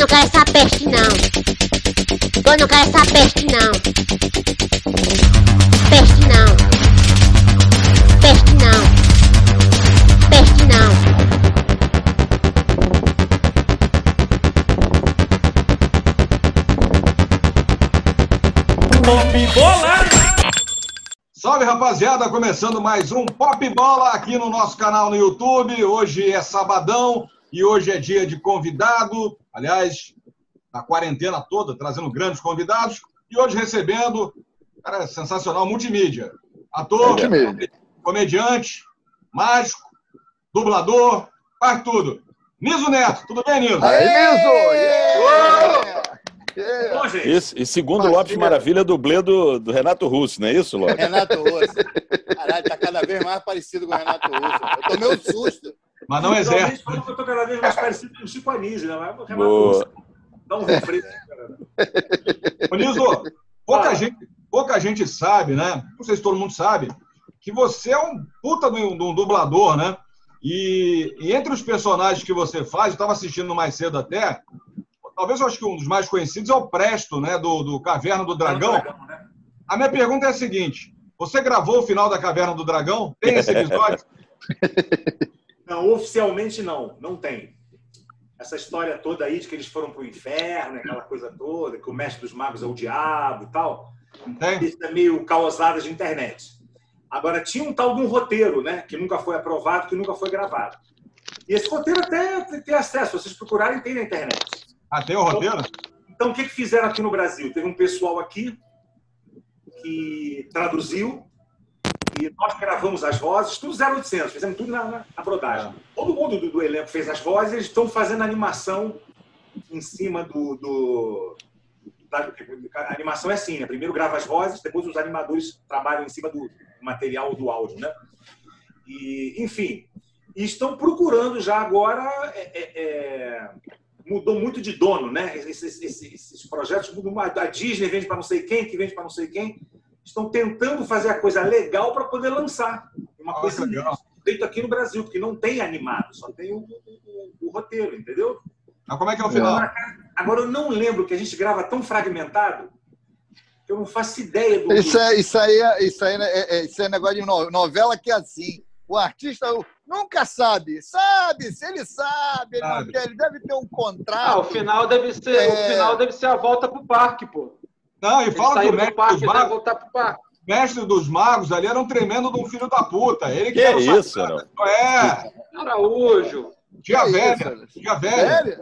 não quero essa peste não. Eu não quero essa peste não. Peste não. Peste não. Peste não. Pop Bola! Salve rapaziada, começando mais um Pop Bola aqui no nosso canal no YouTube. Hoje é sabadão e hoje é dia de convidado. Aliás, a quarentena toda, trazendo grandes convidados. E hoje recebendo, cara, sensacional, multimídia. Ator, Multimídia. comediante, mágico, dublador, faz tudo. Niso Neto, tudo bem, Niso? Aí, Niso! Yeah! Bom, gente, Isso, e segundo o Lopes Maravilha, dublê do, do Renato Russo, não é isso, Lopes? Renato Russo. Caralho, tá cada vez mais parecido com o Renato Russo. Eu tomei um susto. Mas não exerce. que eu tô cada vez mais parecido com o Chico Anísio, né? Mas Renato Boa. Dá um refresco, Niso, pouca, Fala. gente, pouca gente sabe, né? Não sei se todo mundo sabe, que você é um puta de um, de um dublador, né? E, e entre os personagens que você faz, eu estava assistindo mais cedo até, talvez eu acho que um dos mais conhecidos é o Presto, né? Do, do Caverna do Dragão. né? A minha pergunta é a seguinte: você gravou o final da Caverna do Dragão? Tem esse episódio? Não, oficialmente não, não tem. Essa história toda aí de que eles foram pro inferno, aquela coisa toda, que o mestre dos magos é o diabo e tal, Tem? isso é meio causada de internet. Agora, tinha um tal de um roteiro, né? Que nunca foi aprovado, que nunca foi gravado. E esse roteiro até tem acesso, vocês procurarem, tem na internet. Ah, tem o roteiro? Então, o que, que fizeram aqui no Brasil? Teve um pessoal aqui que traduziu e nós gravamos as vozes, tudo 0800, fizemos tudo na, na, na brodagem. Todo mundo do, do elenco fez as vozes, eles estão fazendo animação em cima do. do da- a animação é assim, né? Primeiro grava as vozes, depois os animadores trabalham em cima do material do áudio, né? E, enfim, e estão procurando já agora. é, é, é, mudou muito de dono, né? Esses, esses- esses projetos mudam. mais. A Disney vende para não sei quem, que vende para não sei quem. Estão tentando fazer a coisa legal para poder lançar. Uma Ah, coisa que legal. feita aqui no Brasil, porque não tem animado, só tem o, o- o- o roteiro, entendeu? Mas como é que é o final? Agora, eu não lembro que a gente grava tão fragmentado que eu não faço ideia do. Isso, é, isso aí, é, isso aí é, é- isso é negócio de no- novela que é assim. O artista nunca sabe. Sabe, se ele sabe, ele, não Sabe. quer, ele deve ter um Ah, contrato. o final deve ser, É. o final deve ser a volta pro parque, pô. Não, e fala que o do mestre parque dos e vai magos, voltar pro parque. mestre dos magos ali era um tremendo de um filho da puta. Ele Que era o isso, sacana. É, Araújo. tia Que velha. isso? Tia velha.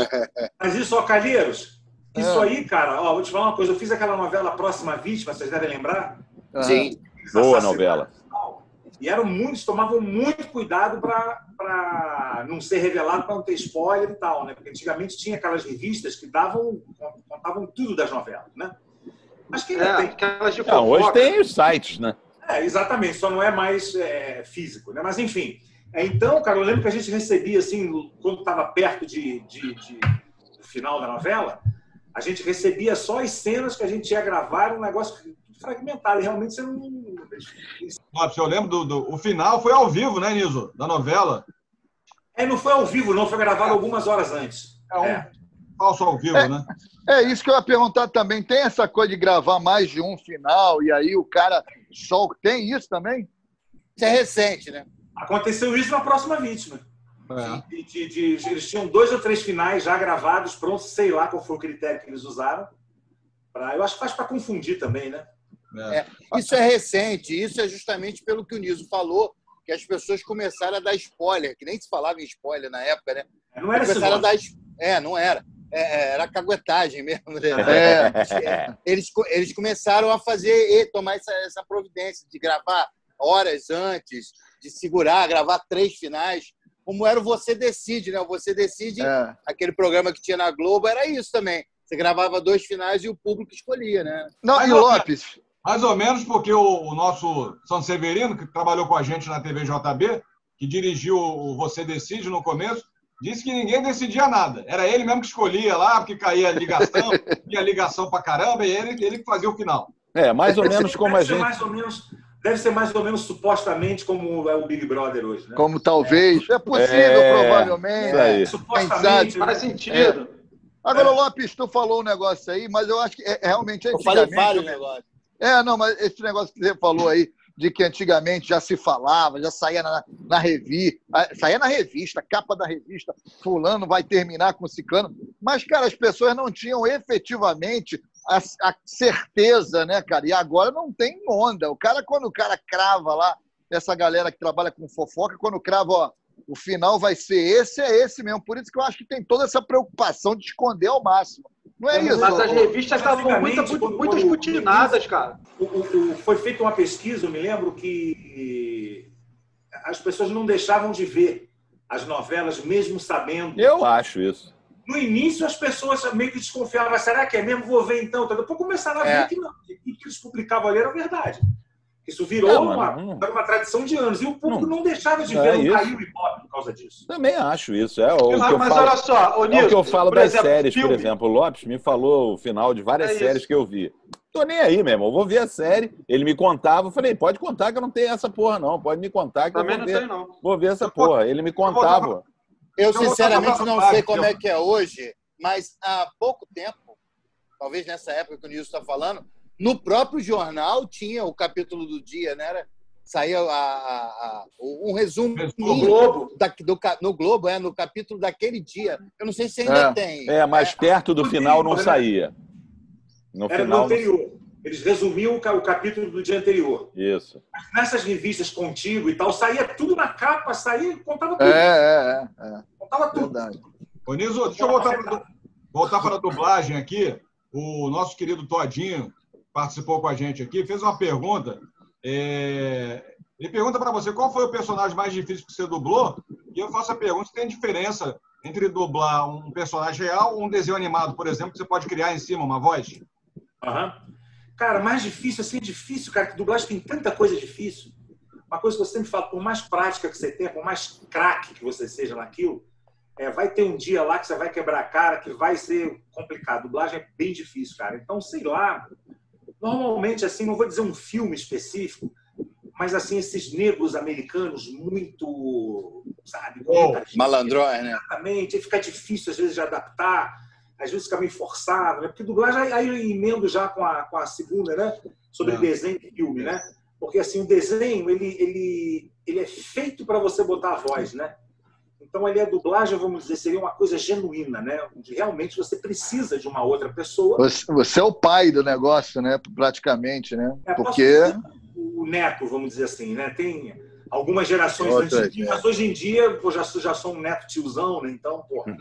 Mas isso, ó, Calheiros, isso É. aí, cara, ó, vou te falar uma coisa. Eu fiz aquela novela Próxima Vítima, vocês devem lembrar. Sim. Boa novela. E eram muitos, tomavam muito cuidado para não ser revelado, para não ter spoiler e tal, né? Porque antigamente tinha aquelas revistas que davam, contavam tudo das novelas, né? Acho que ainda É, tem. aquelas de Não, hoje tem os sites, né? É, exatamente, só não é mais é, físico, né? Mas enfim. É, Então, cara, eu lembro que a gente recebia, assim, quando estava perto de, de- de- do final da novela, a gente recebia só as cenas que a gente ia gravar, um negócio. E realmente você não. Lopes, eu lembro do, do- O final foi ao vivo, né, Niso? Da novela. É, não foi ao vivo, não, foi gravado algumas horas antes. É um É. falso ao vivo, É. né? É isso que eu ia perguntar também. Tem essa coisa de gravar mais de um final e aí o cara só tem isso também? Isso é recente, né? Aconteceu isso na próxima vítima. É. De- de- de- eles tinham dois ou três finais já gravados, prontos, sei lá qual foi o critério que eles usaram. Pra, eu acho que faz para confundir também, né? É. Isso é recente. Isso é justamente pelo que o Niso falou, que as pessoas começaram a dar spoiler, que nem se falava em spoiler na época, né? Não era começaram dar. es- É, não era. É, é, era caguetagem mesmo. né? É. Eles, eles começaram a fazer, e tomar essa, essa providência de gravar horas antes, de segurar, gravar três finais. Como era o Você Decide, né? O Você Decide, É. aquele programa que tinha na Globo, era isso também. Você gravava dois finais e o público escolhia, né? Não, e não- Lopes? Mais ou menos porque o, o nosso São Severino, que trabalhou com a gente na TV JB, que dirigiu o Você Decide no começo, disse que ninguém decidia nada. Era ele mesmo que escolhia lá, porque caía a ligação, tinha ligação pra caramba, e ele, ele que fazia o final. É, mais ou menos como a Deve ser gente. mais ou menos, deve ser mais ou menos supostamente como é o Big Brother hoje, né? Como talvez. É possível, É, provavelmente. isso aí. Supostamente. Né? Faz sentido. Agora, Lopes, tu falou um negócio aí, mas eu acho que é, é realmente Eu falei vários negócios. É, não, mas esse negócio que você falou aí, de que antigamente já se falava, já saía na, na revista, saía na revista, capa da revista, fulano vai terminar com ciclano. Mas, cara, as pessoas não tinham efetivamente a, a certeza, né, cara? E agora não tem onda. O cara, quando o cara crava lá, essa galera que trabalha com fofoca, quando crava, ó, o final vai ser esse, é esse mesmo. Por isso que eu acho que tem toda essa preocupação de esconder ao máximo. Não é isso? Mas as revistas estavam muito, muito, quando- muito quando- escrutinadas, cara. O- o- o- foi feita uma pesquisa, eu me lembro, que as pessoas não deixavam de ver as novelas, mesmo sabendo. Eu acho isso. No início, as pessoas meio que desconfiavam. Será que é mesmo? Vou ver então. Então, Depois começaram a ver É. que não. Que tudo que eles publicavam ali era verdade. Isso virou É, uma, mano, era uma tradição de anos. E o público não, deixava de É ver, não isso. caiu ibope por causa disso. Também acho isso. É o que Mas, eu mas falo. olha só, ô É o Nilson, que eu falo por das exemplo, séries, por filme. exemplo. O Lopes me falou o final de várias É isso. séries que eu vi. Tô nem aí, meu irmão. Eu vou ver a série. Ele me contava. Eu falei, pode contar que eu não tenho essa porra, não. Pode me contar que Também eu não vou ver, tem, não. vou ver essa Eu vou- porra. Ele me contava. Eu, vou sinceramente, não sei como é que é hoje, mas há pouco tempo, talvez nessa época que o Nilson está falando, no próprio jornal tinha o capítulo do dia, né? Era, saía a- a- a- um resumo. No Globo. da- do no Globo, é, no capítulo daquele dia. Eu não sei se ainda É. tem. É, mas perto do no final não né? saía. No Era no final. não- anterior. Eles resumiam o ca- o capítulo do dia anterior. Isso. Nessas revistas contigo e tal, saía tudo na capa, saía, contava tudo. É, é, é, Contava é tudo. verdade. Ô, Niso, deixa eu voltar para voltar para a dublagem aqui. O nosso querido Todinho participou com a gente aqui, fez uma pergunta. É, Ele pergunta para você qual foi o personagem mais difícil que você dublou, e eu faço a pergunta se tem diferença entre dublar um personagem real ou um desenho animado, por exemplo, que você pode criar em cima uma voz. Aham. Cara, mais difícil, assim, difícil, cara, que dublagem tem tanta coisa difícil. Uma coisa que eu sempre falo, por mais prática que você tenha, por mais craque que você seja naquilo, é, vai ter um dia lá que você vai quebrar a cara, que vai ser complicado. Dublagem é bem difícil, cara. Então, sei lá, normalmente, assim, não vou dizer um filme específico, mas, assim, esses negros americanos muito, sabe, Oh, Malandrões, né? Exatamente, fica difícil às vezes de adaptar, às vezes fica meio forçado, né? Porque dublagem aí- eu emendo já com a, com a segunda, né? Sobre É. desenho e filme, né? Porque assim, o desenho, ele, ele, ele é feito para você botar a voz, né? Então ali a dublagem, vamos dizer, seria uma coisa genuína, né? Onde realmente você precisa de uma outra pessoa. Você, você é o pai do negócio, né? Praticamente, né? É, Porque. O neto, vamos dizer assim, né? Tem algumas gerações Outras, antes de mim, mas hoje em dia eu já, sou- já sou um neto tiozão, né? Então, porra.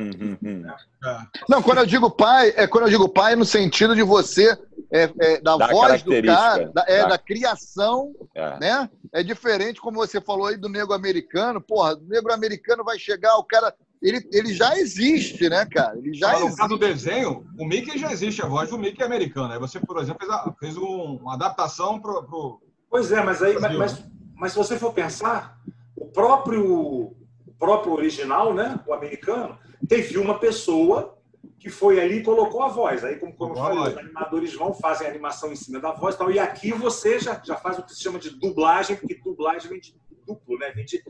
Não, quando eu digo pai, é quando eu digo pai no sentido de você, é, é, da Da voz do cara, da, é, Da- da criação, É. né? É diferente, como você falou aí, do negro americano. Porra, o negro americano vai chegar, o cara. Ele, ele já existe, né, cara? Ele já Agora, no existe. caso do desenho, o Mickey já existe, a voz do Mickey é americana. Aí você, por exemplo, fez, a- fez um- uma adaptação para o. Pois é, mas aí, mas, mas, mas se você for pensar, o próprio, o próprio original, né, o americano, teve uma pessoa que foi ali e colocou a voz. Aí, como, como eu falei, os animadores vão, fazem a animação em cima da voz e tal. E aqui você já, já faz o que se chama de dublagem, porque dublagem vem de duplo, né? Vem de,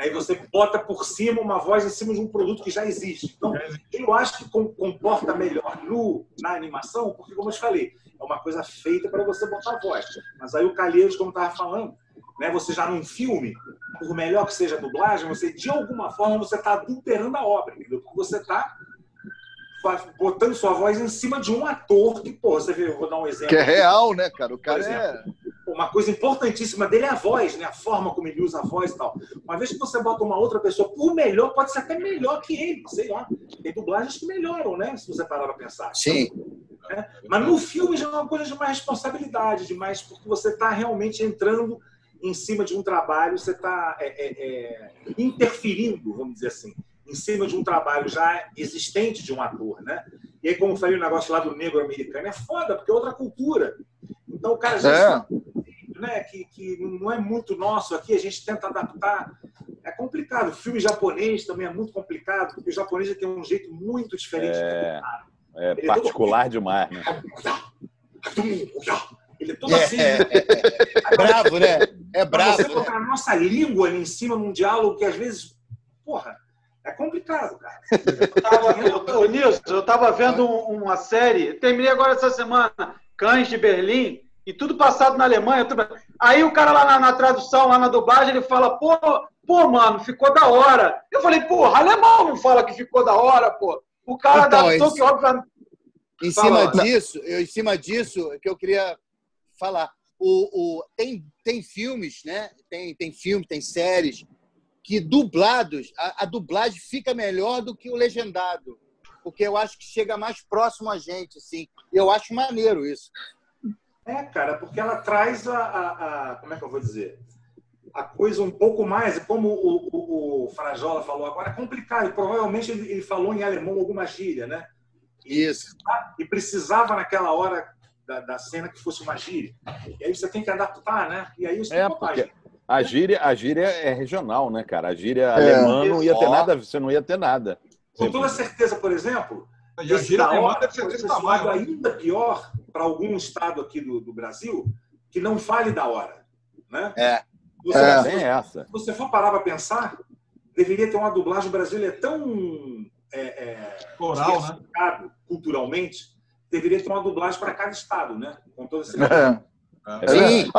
aí você bota por cima uma voz em cima de um produto que já existe. Então, eu acho que com- comporta melhor no, na animação, porque, como eu te falei, é uma coisa feita para você botar a voz. Mas aí o Calheiros, como estava falando, né, você já num filme, por melhor que seja a dublagem, você, de alguma forma, você está adulterando a obra, entendeu? Porque você está botando sua voz em cima de um ator que, pô, você vê, eu vou dar um exemplo. Que é real, né, cara? O cara Por é. Uma coisa importantíssima dele é a voz, né? A forma como ele usa a voz e tal. Uma vez que você bota uma outra pessoa por melhor, pode ser até melhor que ele, sei lá. Tem dublagens que melhoram, né? Se você parar para pensar. Sim. Mas no filme já é uma coisa de mais responsabilidade, de mais porque você está realmente entrando em cima de um trabalho, você está interferindo, vamos dizer assim, em cima de um trabalho já existente de um ator, né? E aí, como eu falei o negócio lá do negro americano, é foda, porque é outra cultura. Então, o cara já É. né, que, que não é muito nosso aqui, a gente tenta adaptar. É complicado. O filme japonês também é muito complicado, porque o japonês tem um jeito muito diferente. É, é Ele é particular demais, né? Ele é todo assim. né? É bravo, né? É Pra bravo. você né? colocar a nossa língua ali em cima num diálogo que às vezes, porra, É complicado, cara. Eu tava, eu, Nilson, eu tava vendo um- uma série, terminei agora essa semana, Cães de Berlim, e tudo passado na Alemanha. tudo- Aí o cara lá na, na tradução, lá na dublagem, ele fala, pô, pô, mano, ficou da hora. Eu falei, porra, alemão não fala que ficou da hora, pô. O cara Então, adaptou isso- que obviamente. Em Fala. cima disso, eu, em cima disso que eu queria falar. O, o- tem, tem filmes, né? Tem, tem filmes, tem séries que dublados, a, a dublagem fica melhor do que o legendado. Porque eu acho que chega mais próximo a gente, assim. E eu acho maneiro isso. É, cara, porque ela traz a, a- a- Como é que eu vou dizer? A coisa um pouco mais, como o, o, o Frajola falou agora, é complicado. E provavelmente ele, ele falou em alemão alguma gíria, né? Isso. E precisava naquela hora da, da cena que fosse uma gíria. E aí você tem que adaptar, né? E aí isso É, tem bobagem. porque a gíria, a gíria é regional, né, cara? A gíria É. alemã não ia ter nada, você não ia ter nada. Com toda certeza, por exemplo, E a da alemã hora deve ser desse tamanho. ainda pior para algum estado aqui do, do Brasil que não fale da hora, né? É. Você, É. Tem essa. Se você for parar para pensar, deveria ter uma dublagem. O Brasil é tão é, é, Floral, né? culturalmente, deveria ter uma dublagem para cada estado, né? Com todo esse É. É Sim.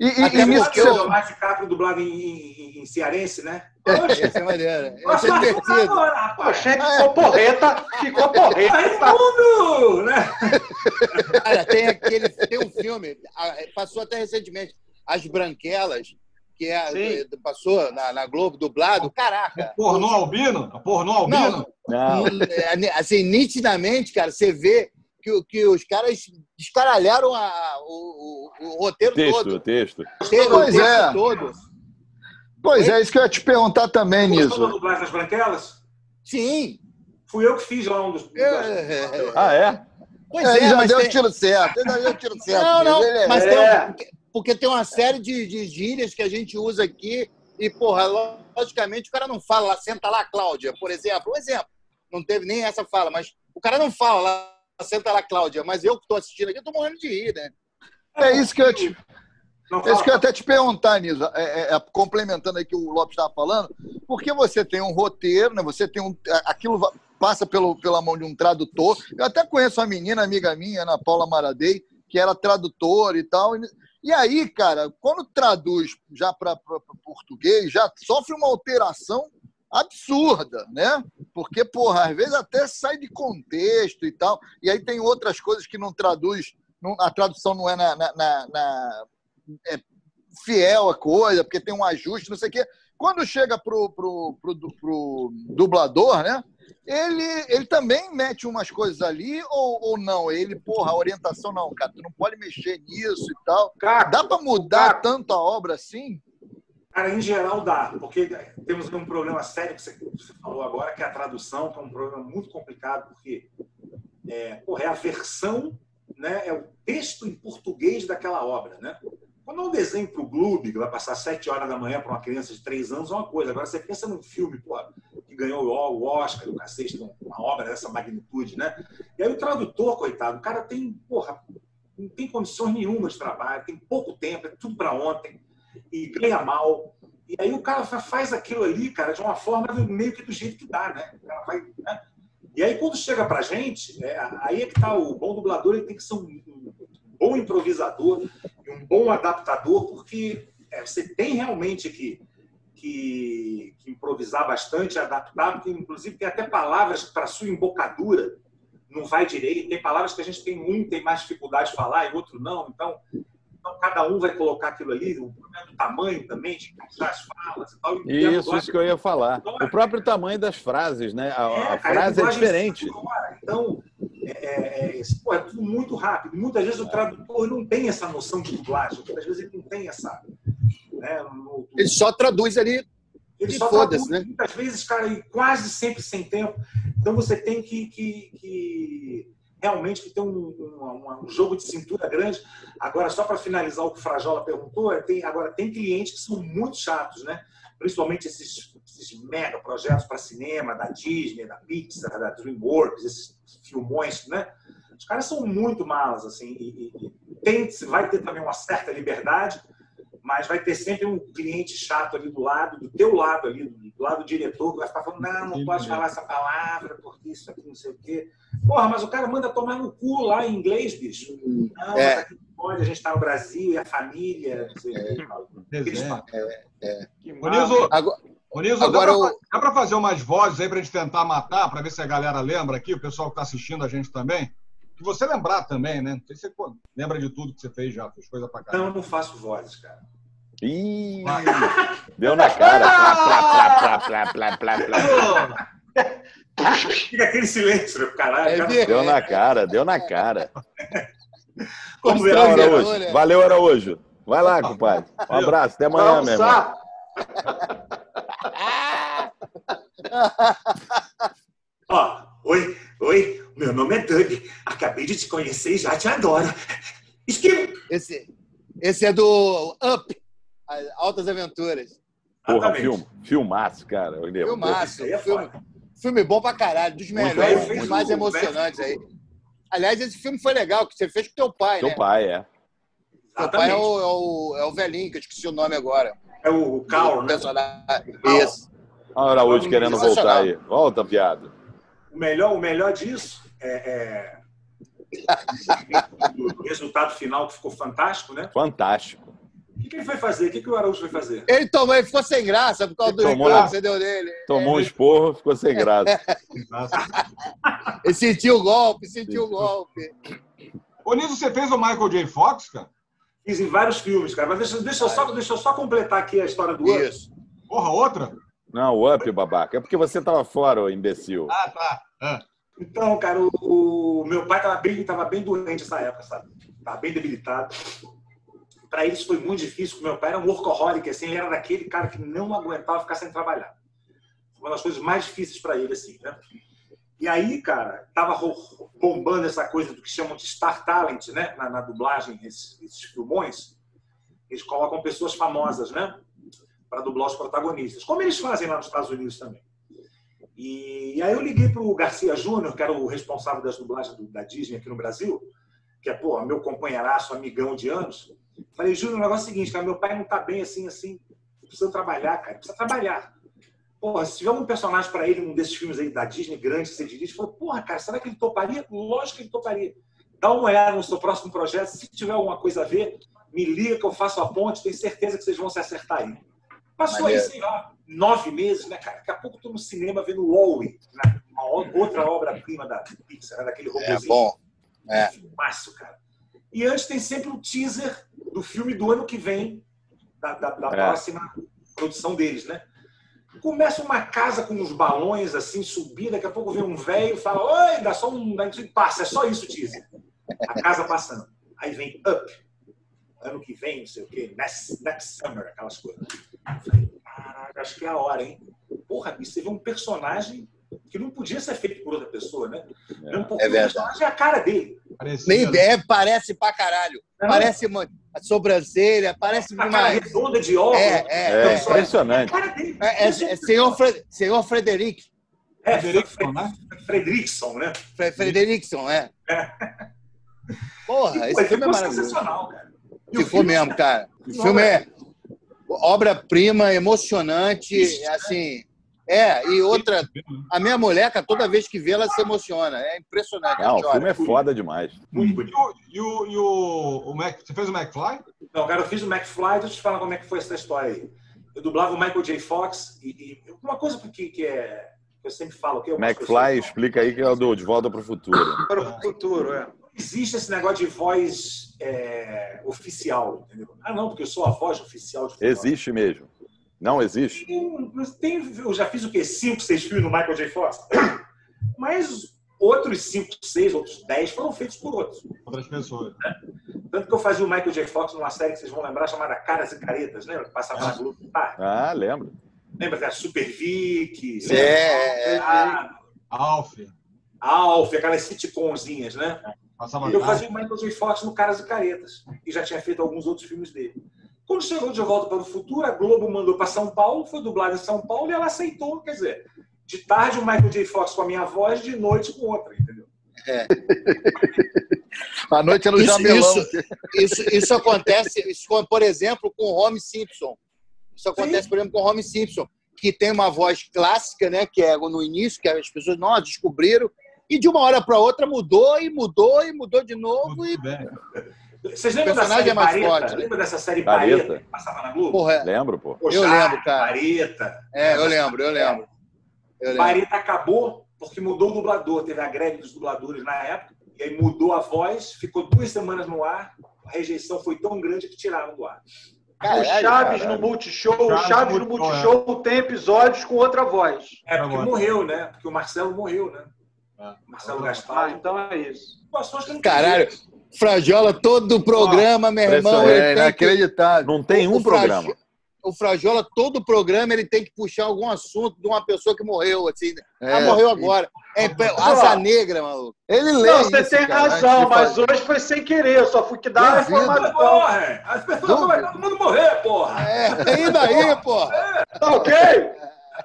Ah, E, e, Até e nisso que o você... Leonardo DiCaprio dublado em, em, em cearense, né? Poxa, Essa é maneira. Essa é somos divertido. agora, O rapaz. chefe ficou porreta, ficou porreta. Raimundo! Né? Cara, tem aquele tem um filme, ah, passou até recentemente, As Branquelas, que é, Sim. passou na, na Globo, dublado. Caraca! Pornô albino? Pornô albino? Não, Não, é, assim, nitidamente, cara, você vê que, que os caras descaralharam a- o, o- o roteiro texto, todo. texto. O roteiro Pois o texto é. todo. Pois é, isso que eu ia te perguntar também, da Niso. dublagem das Branquelas? Sim. Fui eu que fiz lá um dos. É, Ah, é? Pois É, é, já mas deu tem... o tiro certo. Ele já deu tiro certo. Não, não, é- mas É. tem um- porque- porque tem uma série de, de gírias que a gente usa aqui e, porra, logicamente o cara não fala lá, senta lá, Cláudia, por exemplo. Um exemplo. Não teve nem essa fala, mas o cara não fala lá, senta lá, Cláudia, mas eu que estou assistindo aqui, tô morrendo de rir, né? É isso que eu ia te, é isso que eu até te perguntar, Niso. É, é, é, complementando aí que o Lopes estava falando, porque você tem um roteiro, né? Você tem um. Aquilo va- passa pelo, pela mão de um tradutor. Eu até conheço uma menina, amiga minha, Ana Paula Maradei, que era tradutora e tal. E- E aí, cara, quando traduz já para português, já sofre uma alteração absurda, né? Porque, porra, às vezes até sai de contexto e tal. E aí tem outras coisas que não traduz, não- a tradução não é na, na- na- na- é fiel à coisa, porque tem um ajuste, não sei o quê. Quando chega pro, pro, pro, pro dublador, né? Ele, ele também mete umas coisas ali ou, ou não? Ele, porra, a orientação não, cara, tu não pode mexer nisso e tal. Cara, Dá para mudar Cara. tanto a obra assim? Cara, em geral dá, porque temos um problema sério que você, falou agora, que é a tradução, que é um problema muito complicado, porque é, é a versão, né, é o texto em português daquela obra. Né? Quando é um desenho para o Globo, que vai passar sete horas da manhã para uma criança de três anos, é uma coisa. Agora você pensa num filme que ganhou o Oscar, o cacete, uma obra dessa magnitude, né? E aí o tradutor, coitado, o cara tem, porra, não tem condições nenhuma de trabalho, tem pouco tempo, é tudo para ontem e ganha mal. E aí o cara fa- faz aquilo ali, cara, de uma forma meio que do jeito que dá, né? Vai, né? E aí quando chega pra gente, é, aí é que tá o bom dublador, ele tem que ser um, um bom improvisador e um bom adaptador, porque é, você tem realmente que, que, que improvisar bastante, adaptar, porque inclusive tem até palavras para sua embocadura não vai direito, tem palavras que a gente tem um tem mais dificuldade de falar e outro não, então então, cada um vai colocar aquilo ali, o problema do tamanho também, de encaixar as falas e tal. E a Isso, isso que eu ia falar. O próprio tamanho das frases, né? A, a É, cara, frase é dublagem diferente. Então, é, é, é, pô, é tudo muito rápido. Muitas vezes o tradutor não tem essa noção de dublagem. Muitas vezes ele não tem essa. Né, no- Ele só traduz ali. ele só foda-se, traduz, né? Muitas vezes, cara, e quase sempre sem tempo. Então você tem que, que- que realmente que ter um, um- um jogo de cintura grande. Agora, só para finalizar o que o Frajola perguntou, é, tem, agora tem clientes que são muito chatos, né? Principalmente esses, esses mega projetos para cinema, da Disney, da Pixar, da DreamWorks, esses filmões, né? Os caras são muito malas, assim, e, e- e tem, vai ter também uma certa liberdade, mas vai ter sempre um cliente chato ali do lado, do teu lado ali, do lado do diretor, que vai ficar falando, não, não pode falar essa palavra, porque isso aqui, não sei o quê. Porra, mas o cara manda tomar no cu lá em inglês, bicho. Não, É. aqui não pode, a gente está no Brasil e a família, não sei. Eles falam. Ô, Niso, Agora, ô, Niso, Agora dá, pra fazer umas vozes aí pra gente tentar matar, pra ver se a galera lembra aqui, o pessoal que tá assistindo a gente também. Que você lembrar também, né? Não sei se você lembra de tudo que você fez já, fez coisa pra Não, caramba. eu não faço vozes, cara. Ih, deu na cara. Plá, plá, plá, plá, plá, plá, plá. Fica aquele silêncio, né, caralho. É mesmo. Deu na cara, deu na cara. Vamos ver Valeu, Araújo. né? Valeu, Araújo. Vai lá, compadre. Um abraço, até amanhã, meu irmão. almoçar? Ó, oi, oi, meu nome é Doug. Acabei de te conhecer e já te adoro. Esquiva! esse, esse é do Up, as Altas Aventuras. Porra, Exatamente. filme, filmaço, cara. Filmaço. aí é filme. Filme bom pra caralho, dos melhores, dos muito mais emocionantes aí. Aliás, esse filme foi legal, que você fez com teu pai, Teu né? pai, é. Teu pai é o, é, o, é o velhinho, que eu esqueci o nome agora. É o Carl, O né? personagem. Carl. Isso. Olha o Araújo querendo voltar aí. Volta, viado. O melhor, o melhor disso é, é... o resultado final que ficou fantástico, né? Fantástico. O que, que ele foi fazer? O que, que o Araújo foi fazer? Ele tomou, ele ficou sem graça por causa do Tomou. que você deu nele. Tomou um esporro, ficou sem graça. Ele sentiu o golpe, sentiu o golpe. Ô, Niso, você fez o Michael J. Fox, cara? Fiz em vários filmes, cara. Mas deixa, deixa, eu, só, deixa eu só completar aqui a história do Up. Isso. Porra, outra? Não, o up, babaca. É porque você tava fora, ô imbecil. Ah, tá. Ah, Então, cara, o, o meu pai estava bem, tava bem doente nessa época, sabe? Tava bem debilitado. Para eles foi muito difícil, meu pai era um workaholic, assim, ele era daquele cara que não aguentava ficar sem trabalhar. Uma das coisas mais difíceis para ele, assim, né? E aí, cara, tava bombando essa coisa do que chamam de Star Talent, né? Na, na dublagem, esses, esses filmões. Eles colocam pessoas famosas, né? Para dublar os protagonistas. Como eles fazem lá nos Estados Unidos também. E, aí eu liguei para o Garcia Júnior, que era o responsável das dublagens da Disney aqui no Brasil, que é, pô, meu companheiraço, amigão de anos. Falei, Júnior, o negócio é o seguinte, cara, meu pai não tá bem assim, assim, precisa trabalhar, cara, precisa trabalhar. Porra, se tiver um personagem para ele num desses filmes aí da Disney grande que você dirige, falou, porra, cara, será que ele toparia? Lógico que ele toparia. Dá uma olhada no seu próximo projeto, se tiver alguma coisa a ver, me liga que eu faço a ponte, tenho certeza que vocês vão se acertar aí. Passou aí, sei lá, nove meses, né, cara? Daqui a pouco eu tô no cinema vendo Wall-E, né? uma o- outra obra-prima da Pixar, né? daquele É robôzinho. bom. É. Filmaço, cara. E antes tem sempre o teaser do filme do ano que vem, da, da- da É. próxima produção deles, né? Começa uma casa com uns balões assim, subindo, daqui a pouco vem um velho e fala, oi, dá só um. dá- Passa, é só isso teaser. A casa passando. Aí vem Up. Ano que vem, não sei o quê, next, next summer, aquelas coisas. Eu falei, caraca, acho que é a hora, hein? Porra, bicho, você vê um personagem que não podia ser feito por outra pessoa, né? É. Porque É o verdade. personagem é a cara dele. parecia, Nem né? ideia, parece pra caralho. Não, Parece uma, a sobrancelha, parece a cara demais. redonda de óculos. É, é, É, é. impressionante. A cara dele. É, é, é senhor, Fre- senhor Frederic. É, Frederickson, né? Fredrickson, né? Fre- Frederickson, é. Porra, Pô, esse filme é maravilhoso. sensacional, cara. E Ficou filme- mesmo, cara. O filme é obra-prima, emocionante, assim. É, e outra, a minha mulher, cara, toda vez que vê, ela se emociona. É impressionante. Não, o filme é foda demais. Muito E bonito. o, e o, e o, o Mac, você fez o McFly? Não, cara, eu fiz o McFly, deixa eu te falar como é que foi essa história aí. Eu dublava o Michael J. Fox e, e uma coisa que, que é que eu sempre falo que eu McFly, explica aí que é o do De Volta pro Futuro. Para o futuro, é. existe esse negócio de voz é, oficial, entendeu? Ah, não, porque eu sou a voz oficial de futebol. Existe mesmo. Não existe? Tem, tem- eu já fiz o quê? Cinco, seis filmes no Michael J. Fox? Mas outros cinco, seis, outros dez foram feitos por outros. Outras pessoas. Tanto que eu fazia o Michael J. Fox numa série que vocês vão lembrar, chamada Caras e Caretas, lembra? Que passava na Globo. Ah, Ah, lembro. lembra da Super Vic? É, é, é. Ah, Alf. Alf, aquelas sitcomzinhas, né? Passava E eu fazia o Michael J. Fox no Caras e Caretas. E já tinha feito alguns outros filmes dele. Quando chegou de volta para o futuro, a Globo mandou para São Paulo, foi dublado em São Paulo e ela aceitou. Quer dizer, de tarde o Michael J. Fox com a minha voz, de noite com outra, entendeu? É. A noite é no Isso- jamelão. isso- Isso, isso acontece, isso, por exemplo, com o Home Simpson. Isso acontece, por exemplo, com o Home Simpson, que tem uma voz clássica, né? Que é no início, que as pessoas não descobriram, e de uma hora para outra mudou e mudou e mudou de novo. E, Tudo bem. Vocês lembram da personagem série é mais Pareta? forte, né? Lembra dessa série Pareta. Pareta, que passava na Globo? porra, Lembro, pô. Poxa, eu lembro, cara. Pareta. é, eu lembro, eu lembro. Eu lembro. Pareta acabou porque mudou o dublador. Teve a greve dos dubladores na época. E aí mudou a voz, ficou duas semanas no ar. A rejeição foi tão grande que tiraram do ar. O Caralho, Chaves caralho. no Multishow, o Chaves Chaves no Multishow, Multishow tem episódios com outra voz. É porque Agora. morreu, né? Porque o Marcelo morreu, né? É. Marcelo Gaspar. então é isso. Caralho, Frajola, todo o programa, meu irmão, É tem que inacreditável. Não tem um O programa. o Frajola, todo o programa, ele tem que puxar algum assunto de uma pessoa que morreu, assim. É, ah, morreu agora. É, pe- asa negra, maluco. Ele lê Não, você isso, tem cara, razão, mas fazer. hoje foi sem querer. Eu só fui que dar a informação. Porra! As pessoas vai todo mundo morrer, porra! É, e daí, pô? Tá ok?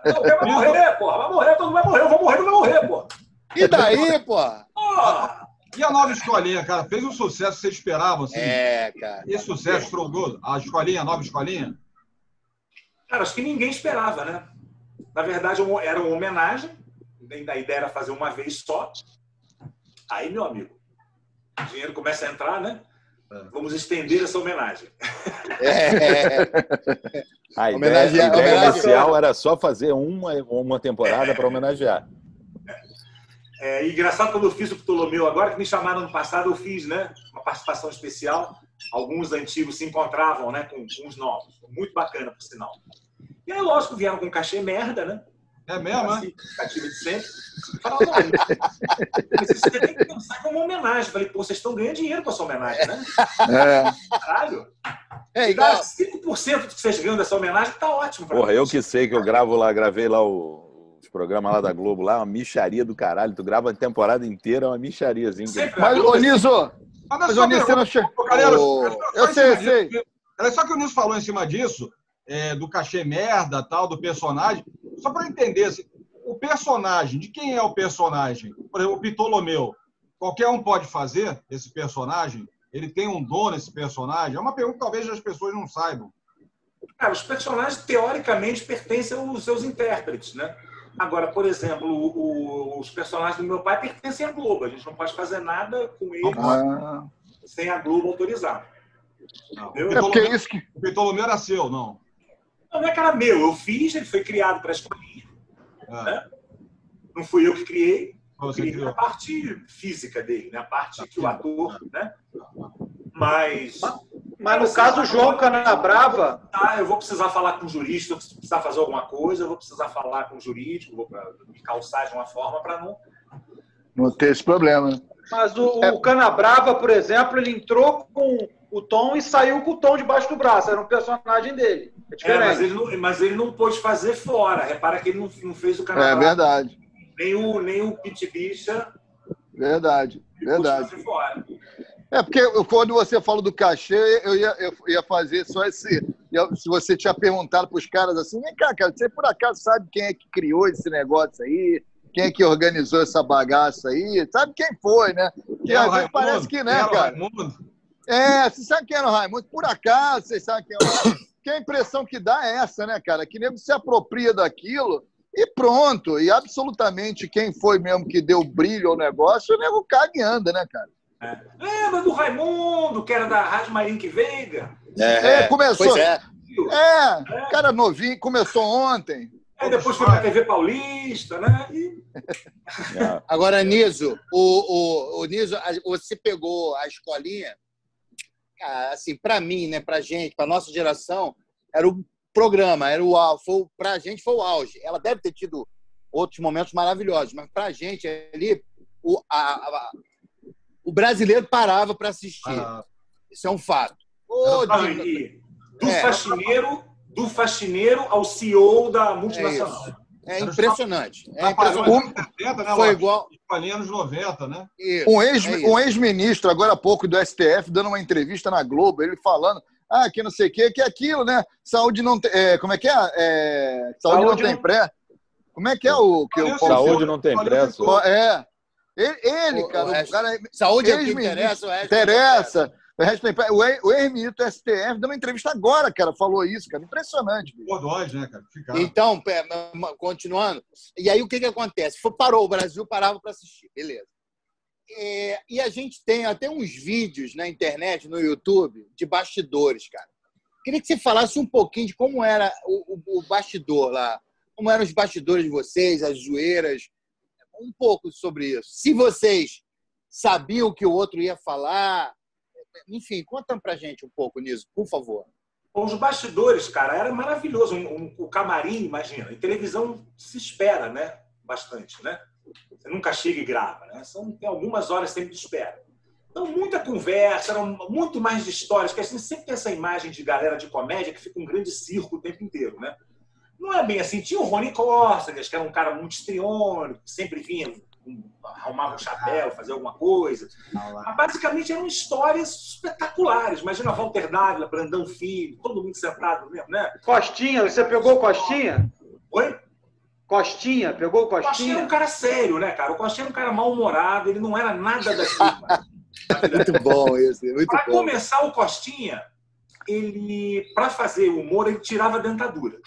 Não, vai morrer, porra! Vai morrer, todo mundo vai morrer. Eu vou morrer, tu vai morrer, porra! E daí, pô? Porra! E a nova escolinha, cara? Fez um sucesso que vocês esperavam, assim? É, cara. Esse sucesso estrondou. A escolinha, a nova escolinha? Cara, acho que ninguém esperava, né? Na verdade, era uma homenagem. A ideia era fazer uma vez só. Aí, meu amigo, o dinheiro começa a entrar, né? Vamos estender essa homenagem. É, A ideia, Homenagear- a ideia inicial era só fazer uma, uma temporada para homenagear. É, e engraçado quando eu fiz o Ptolomeu agora, que me chamaram no passado, eu fiz, né? Uma participação especial. Alguns antigos se encontravam, né? Com, os novos. Muito bacana, por sinal. E aí, lógico, vieram com cachê merda, né? É mesmo, né? Assim, cativa de sempre. Falaram, isso você tem que pensar como uma homenagem. Falei, pô, vocês estão ganhando dinheiro com essa homenagem, né? É. Caralho. é Dá igual. 5% do que vocês ganham dessa homenagem, tá ótimo. Porra, mim. eu que sei que eu gravo lá, gravei lá o, programas lá da Globo, lá, uma micharia do caralho. Tu grava a temporada inteira, é uma michariazinha. Sempre, Mas, ô, Niso, Mas, o Niso, você não chegou. Ô, Ô, é eu sei, eu disso, Era só que o Nilson falou em cima disso, é, do cachê merda, tal, do personagem. Só para entender, assim, o personagem, de quem é o personagem? Por exemplo, o Ptolomeu. Qualquer um pode fazer esse personagem? Ele tem um dono esse personagem? É uma pergunta que talvez as pessoas não saibam. Cara, os personagens, teoricamente, pertencem aos seus intérpretes, né? Agora, por exemplo, o- o- os personagens do meu pai pertencem à Globo. A gente não pode fazer nada com eles Ah, sem a Globo autorizar. Não. Eu- é porque é isso que. o Ptolomeu era seu, não. Não, não é que era meu. Eu fiz, ele foi criado para a escolinha. É, Não fui eu que criei. Eu criei a parte física dele, né? A parte que o ator, né? Mas... Mas no caso, o João Canabrava, Ah, eu vou precisar falar com o jurista, eu vou precisar fazer alguma coisa, eu vou precisar falar com o jurídico, vou me calçar de uma forma para não. Não ter esse problema. né? mas o, É. o Canabrava, por exemplo, ele entrou com o Tom e saiu com o Tom debaixo do braço. Era um personagem dele. É É, mas, ele não, mas ele não pôde fazer fora. Repara que ele não, não fez o É canal. verdade. nem o, nem o Pit Bicha Verdade. Verdade. fazer fora. É porque quando você falou do cachê, eu ia, eu ia fazer só esse. Se você tinha perguntado para os caras assim, vem cá, cara, você por acaso sabe quem é que criou esse negócio aí? Quem é que organizou essa bagaça aí? Sabe quem foi, né? Que Quem era às vezes parece que, né, cara? Raimundo? É, você sabe quem era o Raimundo? Por acaso, vocês sabem quem é o Raimundo? Que a impressão que dá é essa, né, cara? Que nego se apropria daquilo e pronto. E absolutamente quem foi mesmo que deu brilho ao negócio, o nego caga e anda, né, cara? Lembra do Raimundo, que era da Rádio Marinque Veiga? É, começou. Pois é. É, cara novinho, começou ontem. Aí depois foi pra TV Paulista, né? E É. Agora, Niso, o, o, o Niso, você pegou a escolinha, cara, assim, para mim, né, pra gente, pra nossa geração, era o programa, era o foi, pra gente foi o auge. Ela deve ter tido outros momentos maravilhosos, mas pra gente ali, o, a- a- o brasileiro parava para assistir. Ah, Isso é um fato. E do É. faxineiro, do faxineiro ao CEO da multinacional. é impressionante. É impressionante. dos 70, né, Foi igual. Escolinha anos 90, né? Isso, Um ex- é isso. um ex-ministro, agora há pouco, do STF, dando uma entrevista na Globo, ele falando. Ah, que não sei o quê, que é aquilo, né? Saúde não tem. é, como é que é? É, saúde, Saúde não tem não- pré. Como é que é o que o Saúde Saúde não tem preço. É. Ele, ele O- cara, o resto- cara Saúde é o que interessa, o resto interessa. O resto. O ex- o ex-ministro do STF deu uma entrevista agora, cara, falou isso, cara. Impressionante. Bordões, né, cara? Ficaram. Então, continuando. E aí o que, que acontece? Parou, o Brasil parava para assistir, beleza. É, e a gente tem até uns vídeos na internet, no YouTube, de bastidores, cara. Queria que você falasse um pouquinho de como era o, o- o bastidor lá. Como eram os bastidores de vocês, as zoeiras. Um pouco sobre isso. Se vocês sabiam o que o outro ia falar. Enfim, conta pra gente um pouco nisso, por favor. Os bastidores, cara, era maravilhoso. Um- um- o camarim, imagina. Em televisão se espera, né? Bastante, né? Você nunca chega e grava, né? São, tem algumas horas sempre de espera. Então, muita conversa, eram muito mais de histórias, porque assim, sempre tem essa imagem de galera de comédia que fica um grande circo o tempo inteiro, né? Não é bem assim. Tinha o Rony Costa, que era um cara muito histriônico, que sempre vinha, um, arrumava um chapéu, fazia alguma coisa. Mas, basicamente eram histórias espetaculares. Imagina Walter Dávila, Brandão Filho, todo mundo sentado mesmo, né? Costinha, você pegou o Costinha? Oi? Costinha, pegou o O Costinha Costinha? era um cara sério, né, cara? O Costinha era um cara mal-humorado, ele não era nada daquilo. Muito bom isso, muito Para bom. começar, o Costinha, ele, para fazer humor, ele tirava a dentadura.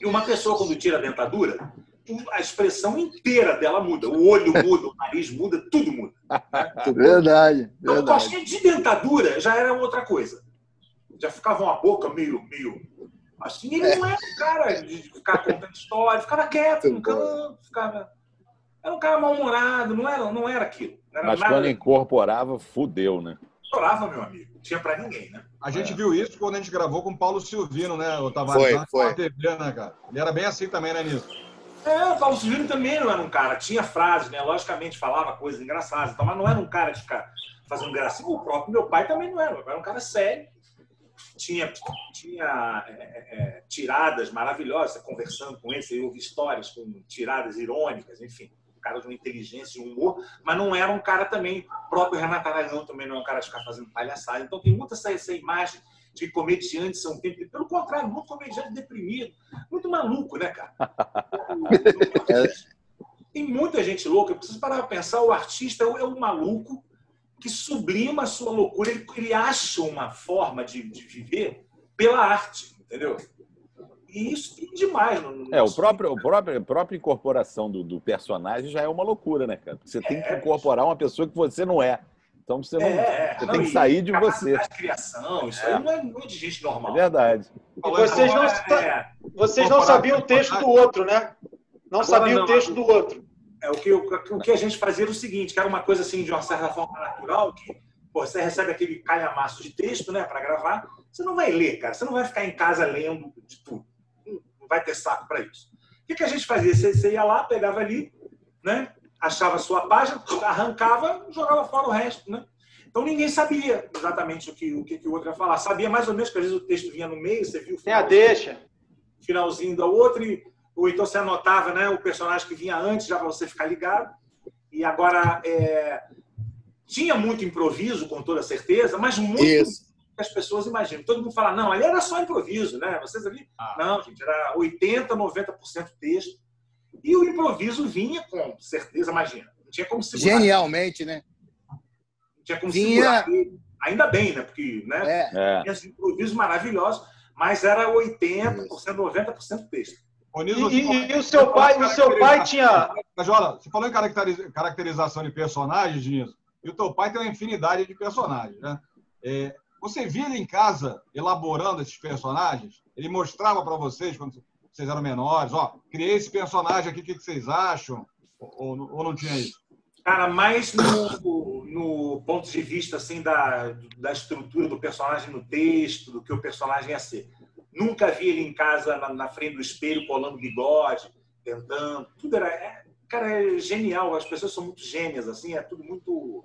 E uma pessoa, quando tira a dentadura, a expressão inteira dela muda. O olho muda, o nariz muda, tudo muda. Verdade, Então, o verdade. Costinha de dentadura já era outra coisa. Já ficava uma boca meio. meio assim, ele não era um cara de ficar contando história, ficava quieto no canto, ficava. Era um cara mal-humorado, não era, não era aquilo. Não era Mas nada. quando incorporava, fudeu, né? Chorava, meu amigo. Não tinha pra ninguém, né? A gente viu isso quando a gente gravou com o Paulo Silvino, né? O Foi, Tavares foi. na TV, né, cara? Ele era bem assim também, né, Nisso? É, o Paulo Silvino também não era um cara. Tinha frases, né? Logicamente, falava coisas engraçadas, então, mas não era um cara de ficar fazendo gracinha. O próprio meu pai também não era. Meu pai era um cara sério. Tinha, tinha é, é, é, tiradas maravilhosas, você conversando com ele, você ouve histórias com tiradas irônicas, enfim. Um cara de uma inteligência e um humor, mas não era um cara também. O próprio Renato Aragão também não é um cara de ficar fazendo palhaçada. Então tem muita essa, essa imagem de que comediantes são sempre. Pelo contrário, muito comediante deprimido, muito maluco, né, cara? Tem muita gente louca. Eu preciso parar para pensar. O artista é um maluco que sublima a sua loucura. Ele, ele acha uma forma de, de viver pela arte, entendeu? E isso tem demais. No, no É, o próprio, o próprio, a própria incorporação do, do personagem já é uma loucura, né, cara? Você tem que incorporar uma pessoa que você não é. Então você, não, É, você não, tem que sair de você. de criação, isso aí não é, não é de gente É normal. verdade. E vocês não, é, vocês não sabiam o texto do outro, né? Não Agora sabiam o texto do outro. É, o, que, o que a gente fazia era o seguinte, que era uma coisa assim, de uma certa forma natural, que pô, você recebe aquele calhamaço de texto né, para gravar, você não vai ler, cara. Você não vai ficar em casa lendo de tudo. Vai ter saco para isso. O que, que a gente fazia? Você, você ia lá, pegava ali, né, achava a sua página, arrancava jogava fora o resto. Né? Então ninguém sabia exatamente o que o, que, que o outro ia falar. Sabia mais ou menos que às vezes o texto vinha no meio, você viu o final- deixa. finalzinho da outra, e, ou então você anotava né, o personagem que vinha antes, já para você ficar ligado. E agora, é, tinha muito improviso, com toda certeza, mas muito Isso. Que as pessoas imaginam. Todo mundo fala, não, ali era só improviso, né? Vocês ali. Ah. Não, gente, era 80%, 90% texto. E o improviso vinha com certeza, imagina. Não tinha como segurar. Genialmente, né? Não tinha como Vinha- segurar. Ainda bem, né? Porque né, É. É. tinha esses improvisos maravilhosos, mas era 80%, 90% texto. Ô, E, e- e o seu pai, o seu pai tinha. Olha, você falou em caracteriza- caracterização de personagens, Niso, e o teu pai tem uma infinidade de personagens, né? É, você via ele em casa elaborando esses personagens? Ele mostrava para vocês quando vocês eram menores, ó, criei esse personagem aqui, o que vocês acham? Ou, ou- não tinha isso? Cara, mais no, no ponto de vista assim da, da estrutura do personagem no texto, do que o personagem ia ser. Nunca vi ele em casa na, na frente do espelho colando bigode, tentando. Tudo era, é, cara, é genial. As pessoas são muito gênias assim, é tudo muito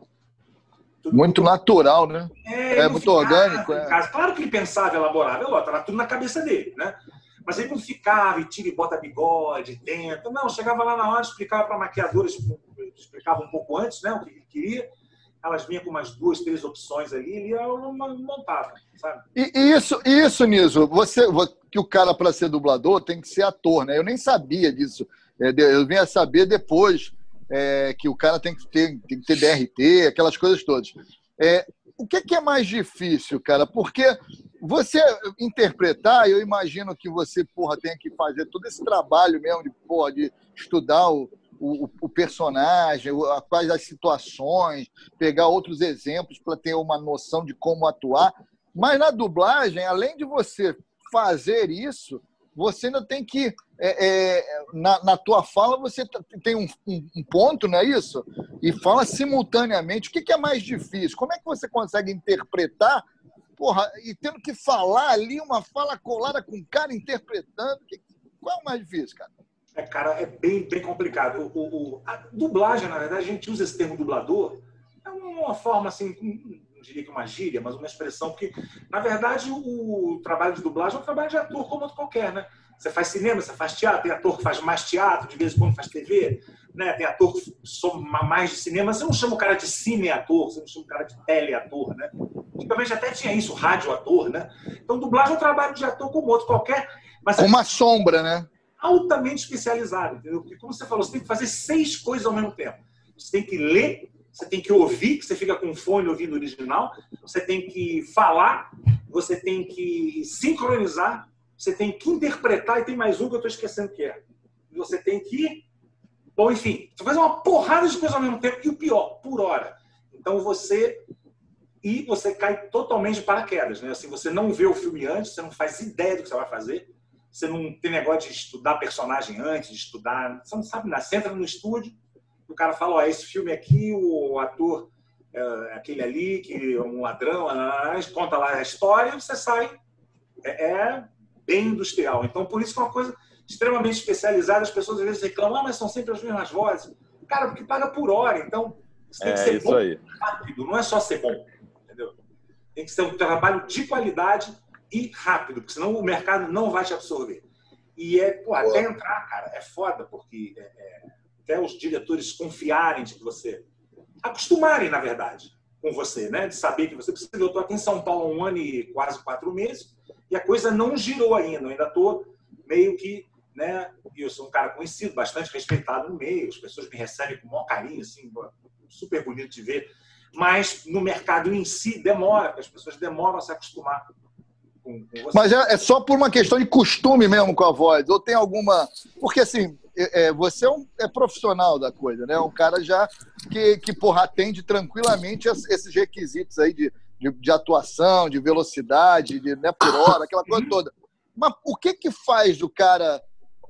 Muito natural, né? é, É muito orgânico, é. Claro que ele pensava, elaborava, é lógico, estava tudo na cabeça dele, né? Mas ele não ficava e tira e bota bigode, tenta. Não, chegava lá na hora, explicava para maquiadora, explicava um pouco antes, né, o que ele queria. Elas vinham com umas duas, três opções ali, ele ia montava, sabe? E e isso, isso, Niso, você, vo- que o cara, para ser dublador, tem que ser ator, né? Eu nem sabia disso. É, Eu vim a saber depois é, que o cara tem que ter, tem que ter DRT, aquelas coisas todas. É, o que, que é mais difícil, cara? Porque você interpretar, eu imagino que você, porra, tenha que fazer todo esse trabalho mesmo de, porra, de estudar o, o, o personagem, quais as situações, pegar outros exemplos para ter uma noção de como atuar. Mas na dublagem, além de você fazer isso, você ainda tem que, é, é, na, na, tua fala, você tem um, um, um, ponto, não é isso? E fala simultaneamente. O que, que, é mais difícil? Como é que você consegue interpretar, porra, e tendo que falar ali uma fala colada com o cara interpretando? Qual é o mais difícil, cara? É, cara, é bem, bem complicado. O, o, a dublagem, na verdade, a gente usa esse termo dublador, é uma forma assim, diria que uma gíria, mas uma expressão, porque, na verdade, o, trabalho de dublagem é um trabalho de ator como outro qualquer, né? Você faz cinema, você faz teatro, tem ator que faz mais teatro, de vez em quando faz TV, né? tem ator que soma mais de cinema. Você não chama o cara de cine-ator, você não chama o cara de tele-ator, né? Antigamente até tinha isso, rádio-ator, né? Então, dublagem é um trabalho de ator como outro qualquer. Mas Uma sombra, né? altamente especializado, entendeu? Porque, como você falou, você tem que fazer seis coisas ao mesmo tempo. Você tem que ler, você tem que ouvir, que você fica com fone ouvindo o original, você tem que falar, você tem que sincronizar, você tem que interpretar, e tem mais um que eu estou esquecendo que é. Você tem que. Bom, enfim, você faz uma porrada de coisas ao mesmo tempo, e o pior, por hora. Então você. E você cai totalmente de paraquedas, né? Assim, você não vê o filme antes, você não faz ideia do que você vai fazer você não tem negócio de estudar personagem antes, de estudar. Você não sabe nada. Você entra no estúdio, o cara fala: Ó, esse filme aqui, o ator, é, aquele ali, que é um ladrão, conta lá a história e você sai. É, é, bem industrial. Então, por isso que é uma coisa extremamente especializada. As pessoas às vezes reclamam, ah, mas são sempre as mesmas vozes. Cara, porque paga por hora. Então, você tem que é, ser bom aí. rápido, não é só ser bom. Entendeu? Tem que ser um trabalho de qualidade e rápido, porque senão o mercado não vai te absorver. E é, pô, até entrar, cara, é foda, porque é, é, até os diretores confiarem de você, acostumarem, na verdade, com você, né? De saber que você precisa. Eu estou aqui em São Paulo há um ano e quase quatro meses, e a coisa não girou ainda. Eu ainda estou meio que, né? Eu sou um cara conhecido, bastante respeitado no meio, as pessoas me recebem com o maior carinho, assim, super bonito de ver. Mas no mercado em si demora, as pessoas demoram a se acostumar com. Mas é, é, só por uma questão de costume mesmo com a voz? Ou tem alguma. Porque assim, é, é, você é, um, é profissional da coisa, né? Um cara já que, que porra, atende tranquilamente esses requisitos aí de, de, de atuação, de velocidade, de né, por hora, aquela coisa toda. Mas o que que faz o cara,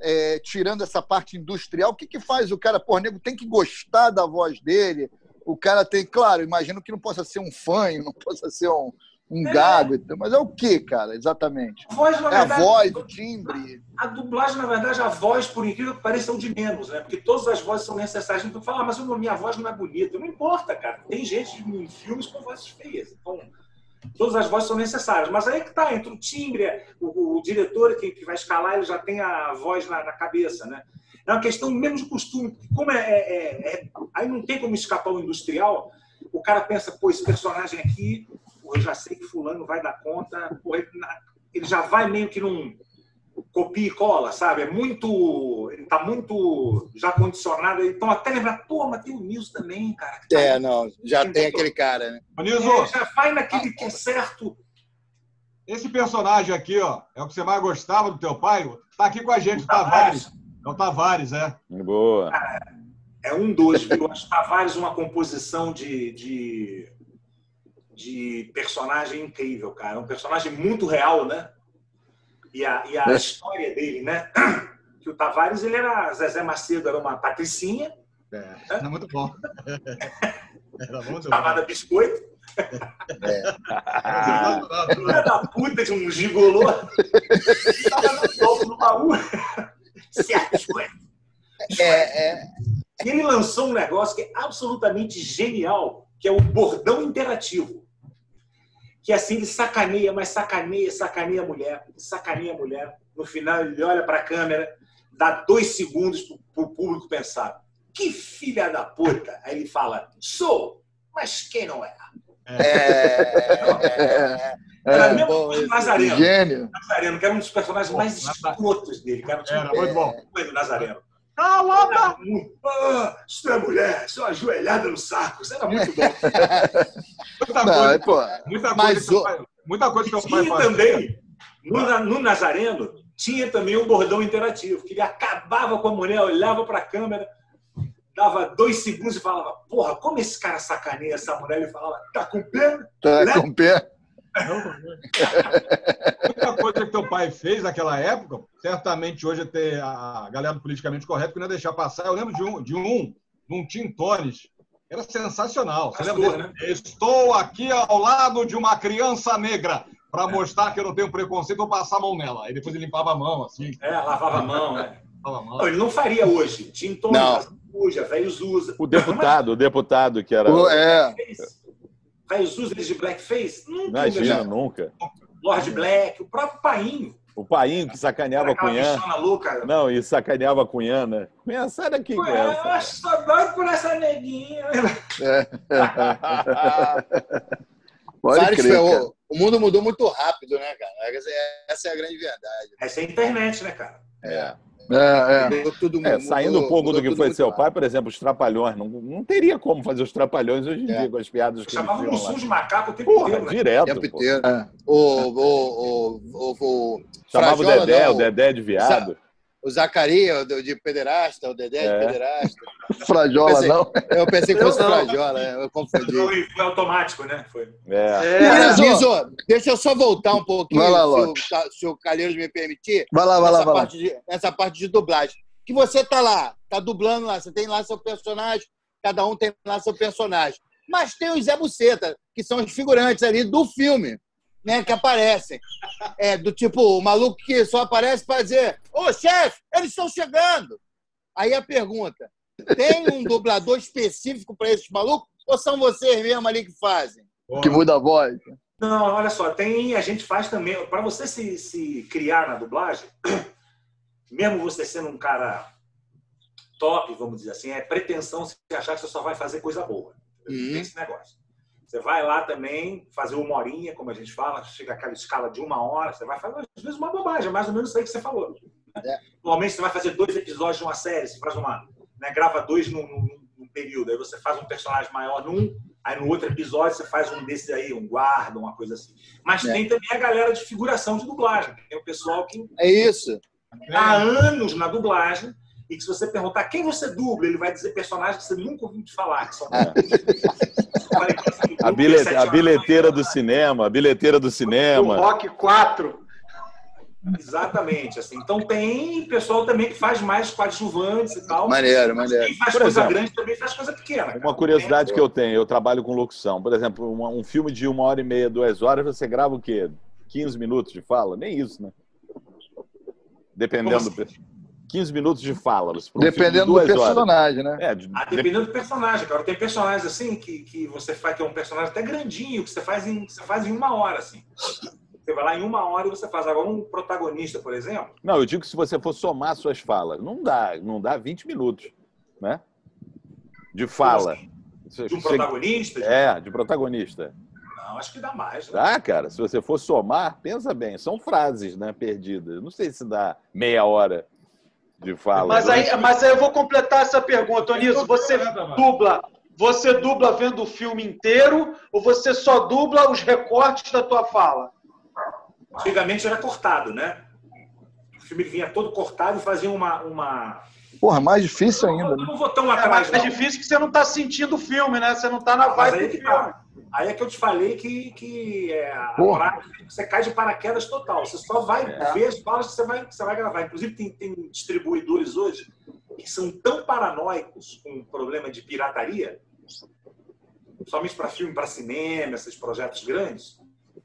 é, tirando essa parte industrial, o que que faz o cara, porra, nego tem que gostar da voz dele? O cara tem, claro, imagino que não possa ser um fã, não possa ser um, um é. gago. Mas é o que, cara, exatamente? A voz, na é verdade, a voz, o timbre. A, a, dublagem, na verdade, a voz, por incrível que pareça, é o de menos, né? Porque todas as vozes são necessárias. Então, fala, ah, mas a minha voz não é bonita. Não importa, cara. Tem gente em filmes com vozes feias. Então, todas as vozes são necessárias. Mas aí é que tá, entre o timbre, o, o diretor que, que, vai escalar, ele já tem a voz na, na cabeça, né? É uma questão mesmo de costume. Como é, é, é, é, aí não tem como escapar o industrial. O cara pensa, pô, esse personagem aqui eu já sei que fulano vai dar conta, ele já vai meio que num copia e cola, sabe? É muito. Ele tá muito já condicionado. Então, até lembrar, pô, mas tem o Nilson também, cara. Tá é, não, já tem aquele cara, né? O Nilson, é, já vai naquele que é certo. Esse personagem aqui, ó, é o que você mais gostava do teu pai? Tá aqui com a gente, o Tavares. É o Tavares, é. Boa. é um dos, viu? Acho Tavares uma composição de, de de personagem incrível, cara. Um personagem muito real, né? E a, e a é. história dele, né? Que o Tavares, ele era... Zezé Macedo era uma patricinha. É, né? era muito bom. Era muito Chamada bom. Biscoito. É. Filha da puta de um gigolô. Tava no topo do baú. Certo. É, é. E ele lançou um negócio que é absolutamente genial, que é o bordão interativo que assim ele sacaneia, mas sacaneia, sacaneia a mulher, sacaneia a mulher. No final ele olha para a câmera, dá dois segundos para o público pensar: que filha da puta! Aí ele fala: sou, mas quem não é? É, é, era é, mesmo bom, Nazareno. Gênio. Nazareno, que era um dos personagens mais escrotos dele. Que era, era muito bom. O Nazareno. Calada! Ah, isso não é mulher, isso é uma ajoelhada no saco. Isso era muito bom. Muita Não, coisa, é, pô, muita Mas coisa, que o- pai- muita coisa que eu pai faz. também, no, no Nazareno, tinha também um bordão interativo, que ele acabava com a mulher, olhava para a câmera, dava dois segundos e falava, porra, como esse cara sacaneia essa mulher? Ele falava, tá com pena? tá Né? com pé. Muita coisa que teu pai fez naquela época, certamente hoje ter a galera do politicamente correto que não ia deixar passar. Eu lembro de um, de um, de um Tim Tones, era sensacional. Você Pastor, lembra dele? Estou aqui ao lado de uma criança negra para mostrar que eu não tenho preconceito, vou passar a mão nela. Aí depois ele limpava a mão, assim, É, lavava a mão, né? limpava a mão. Não, ele não faria hoje. Tinha tom Não. suja, velho usa. O deputado, o deputado que era. Pô, É, Usa eles de blackface? Nunca. Imagina, já. nunca. Lord Black, o próprio Painho. O painho que sacaneava a Cunhã. louca. Não, e sacaneava a Cunhã, né? Cunhã, sai daqui, Cunhã. eu acho que só doido por essa neguinha. pode Vários crer. O mundo mudou muito rápido, né, cara? Essa é, essa é a grande verdade. Essa é a internet, né, cara? É. É, é. É, mudou- saindo um pouco do que foi seu pai, por exemplo, os Trapalhões. Não, não teria como fazer os Trapalhões hoje em É. dia com as piadas que eles Chamava um tinham lá. som de macaco o tempo Porra, inteiro, né? direto. O tempo inteiro. É. O, o, o, o, o, Chamava o Dedé, não, o Dedé de viado. O Zacaria o de pederasta, o Dedé É. de pederasta. Frajola, Pensei- não. Eu pensei que fosse não. Frajola, né? eu confundi. Foi, foi automático, né? Foi. É. É, deixa eu só voltar um pouquinho, Vai lá, se, o, se o Calheiros me permitir, Vai lá, vai lá, vai lá. parte de, nessa parte de dublagem. Que você tá lá, tá dublando lá, você tem lá seu personagem, cada um tem lá seu personagem. Mas tem os Zé Buceta, que são os figurantes ali do filme, né, que aparecem. É, do tipo, o maluco que só aparece para dizer, ô chefe, eles estão chegando. Aí a pergunta, tem um dublador específico para esses malucos ou são vocês mesmo ali que fazem? Que muda a voz. Não, olha só, tem, a gente faz também, para você se, se criar na dublagem, mesmo você sendo um cara top, vamos dizer assim, é pretensão você achar que você só vai fazer coisa boa. Uhum. Tem esse negócio. Você vai lá também fazer uma horinha, como a gente fala, chega aquela escala de uma hora, você vai fazer às vezes uma bobagem, é mais ou menos isso aí que você falou. É. Normalmente você vai fazer dois episódios de uma série, você faz uma, né, grava dois num, num- num período, aí você faz um personagem maior num, aí no outro episódio você faz um desses aí, um guarda, uma coisa assim. Mas É. tem também a galera de figuração de dublagem, tem o pessoal que É isso. há anos na dublagem e que se você perguntar quem você dubla, ele vai dizer personagens que você nunca ouviu te falar, que são A, bilhe- a bilheteira do cinema, a bilheteira do o cinema. Rock 4. Exatamente. Assim. Então tem pessoal também que faz mais coadjuvantes e tal. Maneiro, maneiro. Quem faz Por coisa exemplo, grande também faz coisa pequena. cara. Uma curiosidade que eu tenho, eu trabalho com locução. Por exemplo, uma- um filme de uma hora e meia, duas horas, você grava o quê? 15 minutos de fala? Nem isso, né? Dependendo Como do. Pe- 15 minutos de fala. de Dependendo do duas horas. personagem, né? É, de- Ah, dependendo do personagem, cara. Tem personagens assim que, que você faz, que é um personagem até grandinho, que você faz em, você faz em uma hora, assim. Você vai lá em uma hora e você faz. Agora, um protagonista, por exemplo, Não, eu digo que se você for somar suas falas, não dá, não dá 20 minutos, né? De fala. Você- de um você- protagonista. de- É, de protagonista. Não, acho que dá mais. Né? Dá, cara. Se você for somar, pensa bem, são frases, né, perdidas. Não sei se dá meia hora de fala. Mas aí, mas aí eu vou completar essa pergunta, Onísio. Você dubla, você dubla vendo o filme inteiro ou você só dubla os recortes da tua fala? Antigamente era cortado, né? O filme vinha todo cortado e fazia uma. uma... Porra, mais difícil ainda. Eu né? não vou tão É atrás, mais não. difícil que você não está sentindo o filme, né? Você não está na vibe do que filme. tá. Aí é que eu te falei que, que é, a hora- você cai de paraquedas total. Você só vai É. ver as falas que você vai, que você vai gravar. Inclusive, tem, tem distribuidores hoje que são tão paranoicos com o problema de pirataria, somente para filme, para cinema, esses projetos grandes,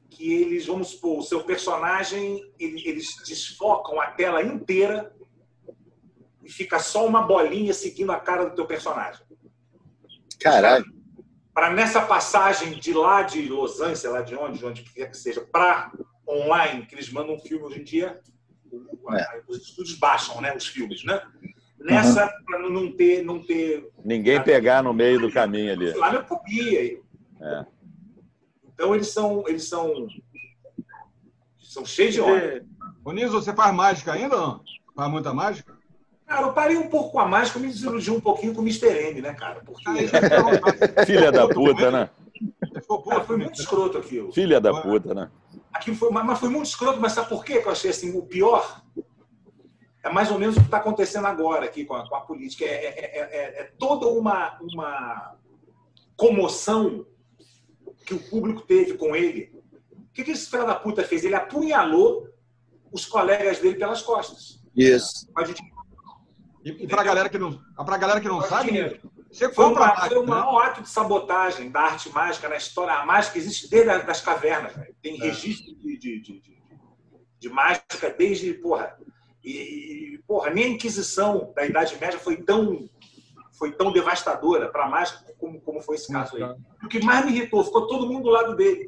que eles, vamos supor, o seu personagem, ele- eles desfocam a tela inteira e fica só uma bolinha seguindo a cara do teu personagem Caralho. Para nessa passagem de lá de Los Angeles, sei lá de onde, de onde quer que seja, para online, que eles mandam um filme hoje em dia, É. os estúdios baixam né, os filmes, né? Nessa, para não ter, não ter Ninguém pegar no meio do caminho ali. lá não copia. É. Então eles são, eles são, são cheios de onda. Ô, Niso, você faz mágica ainda ou não? Faz muita mágica? Cara, eu parei um pouco a máscara, me desiludi um pouquinho com o Mr. M, né, cara? Porque Filha da puta, né? Puto. foi muito escroto aquilo. Filha da puta, né? Aquilo foi, mas foi muito escroto, mas sabe por quê que eu achei assim, o pior? É mais ou menos o que está acontecendo agora aqui com a, com a política. É, é- é- é- é toda uma, uma comoção que o público teve com ele. O que, que esse filho da puta fez? Ele apunhalou os colegas dele pelas costas. Isso. A gente E, e pra galera que não, pra galera que não sabe, Nito, você Foi, compra uma, máquina, foi o né? maior ato de sabotagem da arte mágica na história. A mágica existe desde as das cavernas. velho. Tem É. registro de, de, de, de- de mágica desde. Porra, e, porra, nem a Inquisição da Idade Média foi tão, foi tão devastadora para a mágica como, como foi esse caso aí. O que mais me irritou, ficou todo mundo do lado dele.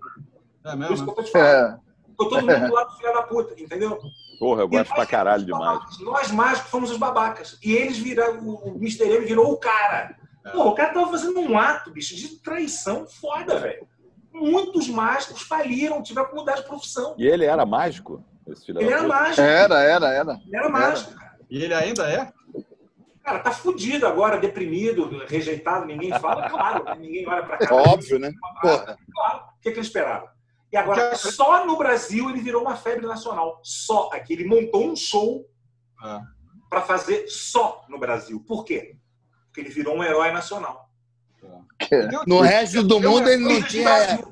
É Por isso mesmo? que né? eu tô te falando. É. Ficou todo mundo do lado do filho da puta, entendeu? Porra, eu gosto nós pra caralho fomos de os mágica. babacas. Nós mágicos fomos os babacas. E eles viraram, o Mr. M virou o cara. É. Pô, o cara tava fazendo um ato, bicho, de traição foda, velho. Muitos mágicos faliram, tiveram que mudar de profissão. E ele era mágico? Esse filho Ele era puta? mágico. Era, era, era. Ele era mágico, cara. E ele ainda é? Cara, tá fudido agora, deprimido, rejeitado, ninguém fala, claro, né? ninguém olha pra cá. Óbvio, né? Porra. Claro. O que, que ele esperava? E agora, só no Brasil ele virou uma febre nacional. Só aqui. Ele montou um show É. para fazer só no Brasil. Por quê? Porque ele virou um herói nacional. No resto do mundo ele não tinha.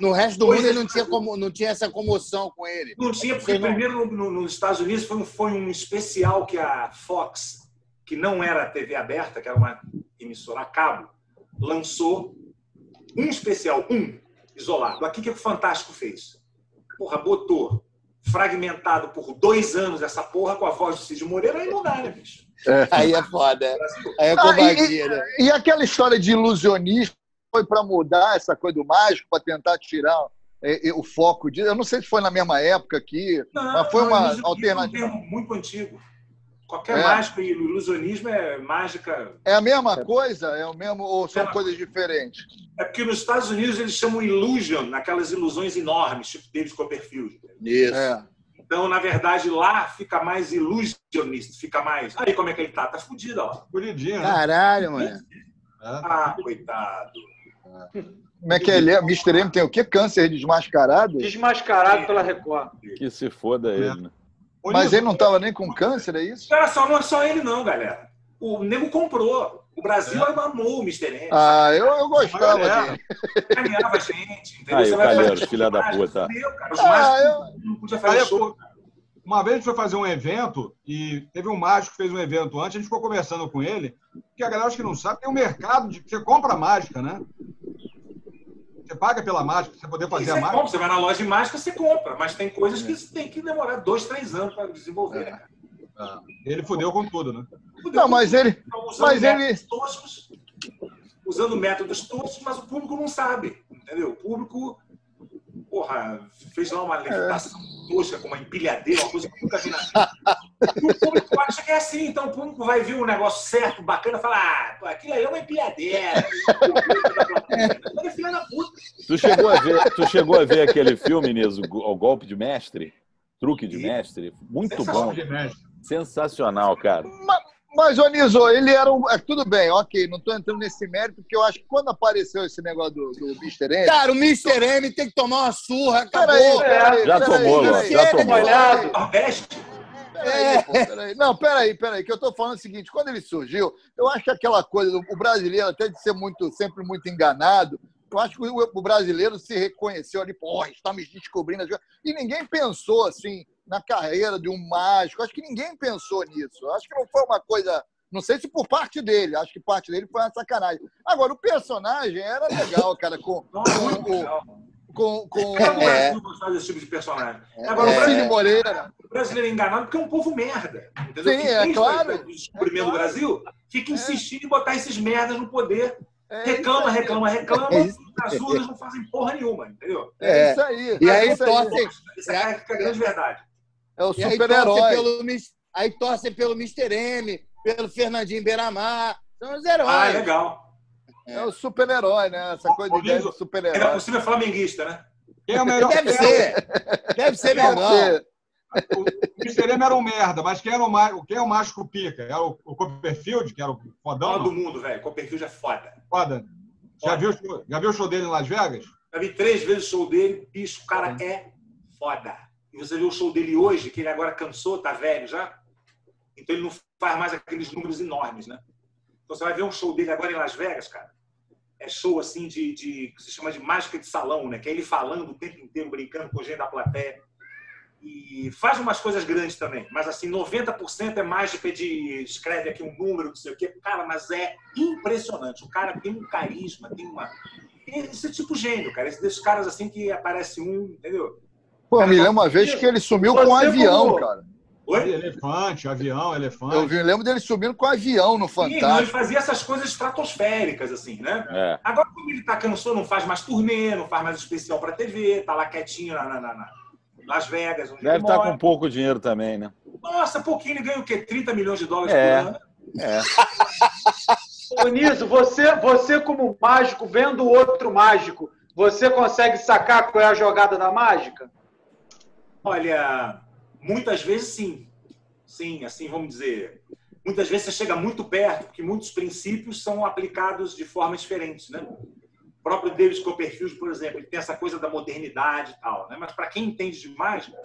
No resto do mundo ele não tinha, como, não tinha essa comoção com ele. Não tinha, porque não- primeiro no- no- nos Estados Unidos foi um, foi um especial que a Fox, que não era TV aberta, que era uma emissora a cabo, lançou um especial, um, isolado. Aqui o que o Fantástico fez? Porra, botou fragmentado por dois anos essa porra com a voz do Cid Moreira, aí não dá, né, bicho? Aí é foda. Brasil. Aí é Ah, covardia, né? E aquela história de ilusionista foi para mudar essa coisa do mágico, para tentar tirar é, é, o foco disso. Eu não sei se foi na mesma época aqui, mas foi uma ilusionismo alternativa. É um termo muito antigo. Qualquer É. mágica e ilusionismo é mágica É a mesma coisa? É o mesmo ou são Mesma coisas diferentes? É porque nos Estados Unidos eles chamam illusion, aquelas ilusões enormes, tipo David Copperfield. Isso. É. Então, na verdade, lá fica mais illusionista, fica mais. Aí como é que ele tá? Tá fudido, ó. Bonidinho, né? Caralho, mano. É. Ah, coitado. Como é que ele é? Mr. M tem o quê? Câncer desmascarado? Desmascarado pela Record. Que se foda ele, né? Ô, Mas ele não estava nem com câncer, é isso? Olha só, não é só ele, não, galera. O nego comprou. O Brasil amou o Mr. M. Ah, eu, eu gostava dele. Sacaneava a gente. Entendeu? Aí, Você vai Calheiros, filha da puta. cara. Os Ah, mágicos não podia fazer Aí, show. Uma vez a gente foi fazer um evento e teve um mágico que fez um evento antes, a gente ficou conversando com ele, que a galera acho que não sabe, tem um mercado de você compra mágica, né? Você paga pela mágica, pra você poder fazer Você, a mágica. compra, você vai na loja de mágica, você compra. Mas tem coisas que tem que demorar dois, três anos para desenvolver. né, cara? Ah, Ele fudeu com tudo, né? Fudeu Não, mas ele. Estão usando Mas ele- métodos toscos, usando métodos toscos, mas o público não sabe, entendeu? O público, porra, fez lá uma levitação tosca com uma empilhadeira, uma coisa que eu nunca vi na vida. E o público acha que é assim, então o público vai ver um negócio certo, bacana, e fala, ah, pô, aquilo aí é uma empilhadeira. Mas é filha da puta. Tu chegou a ver, tu chegou a ver aquele filme, Niso, O Golpe de Mestre? Truque de Sim. Mestre? Muito Sensacional. bom. De mestre. Sensacional, cara. Mas, ô Niso, ele era um. é, tudo bem, ok, não estou entrando nesse mérito, porque eu acho que quando apareceu esse negócio do, do Mr. M. Cara, o Mr. M tem que tomar uma surra, acabou. Peraí, peraí. Já peraí, tomou, peraí. já tomou. Peraí, pô, peraí. Não, peraí, peraí, que eu tô falando o seguinte, quando ele surgiu, eu acho que aquela coisa, do- o brasileiro, até de ser muito, sempre muito enganado, eu acho que o, o brasileiro se reconheceu ali, pô, estamos descobrindo as coisas. E ninguém pensou, assim, na carreira de um mágico, acho que ninguém pensou nisso. Acho que não foi uma coisa, não sei se por parte dele, acho que parte dele foi uma sacanagem. Agora, o personagem era legal, cara, com, com, com, o com É. Brasil gostar desse tipo de personagem. É. Agora, o o Brasil Cid Moreira. O brasileiro é enganado porque é um povo merda. Entendeu? Sim, que é claro. O descobrimento É do Brasil fica insistindo em botar esses merdas no poder. É Reclama, reclama, reclama. É. As urnas não fazem porra nenhuma, entendeu? É isso aí. E é aí isso aí. torce, Essa é é a grande verdade. É o super-herói. aí torce pelo Mr. M, pelo Fernandinho Beiramar. São os Ah, heróis. legal. É o super-herói, né? Essa coisa de do Ainda super-herói. cima é flamenguista, né? Quem é o melhor? Deve ser. Deve ser Deve ser. O, o Mr. M era um merda, mas quem, era o, má- quem é o mágico pica? Era o, o Copperfield, que era o fodão? Fala do mundo, velho. Copperfield é foda. Foda. Já Foda. viu, o show- já viu o show dele em Las Vegas? Já vi três vezes o show dele, bicho, o cara é foda. E você viu o show dele hoje, que ele agora cansou, tá velho já. Então ele não faz mais aqueles números enormes, né? Então você vai ver um show dele agora em Las Vegas, cara. É show assim de, de que se chama de mágica de salão, né? Que é ele falando o tempo inteiro, brincando com gente da plateia. E faz umas coisas grandes também, mas assim, 90% é mágica de escreve aqui um número, não sei o quê. Cara, mas é impressionante. O cara tem um carisma, tem uma. Esse é tipo gênio, cara. Esse desses caras assim que aparece um, entendeu? Pô, eu me lembro uma vez que ele sumiu com um avião, como- cara. Oi? Elefante, avião, elefante. Eu vi- lembro dele subindo com um avião no Sim, não, ele Fantástico. fazia essas coisas estratosféricas, assim, né? É. Agora, como ele tá cansou, não faz mais turnê, não faz mais especial pra TV, tá lá quietinho na, na- na- na Las Vegas, onde Deve ele estar mora. com pouco dinheiro também, né? Nossa, pouquinho, ele ganha o quê? 30 milhões de dólares É. por ano? É. Ô, Niso, você, você como mágico, vendo o outro mágico, você consegue sacar qual é a jogada da mágica? Olha, muitas vezes sim. Sim, assim, vamos dizer. Muitas vezes você chega muito perto, porque muitos princípios são aplicados de formas diferentes, né? O próprio David Copperfield, por exemplo, ele tem essa coisa da modernidade e tal, né? Mas para quem entende de mágica,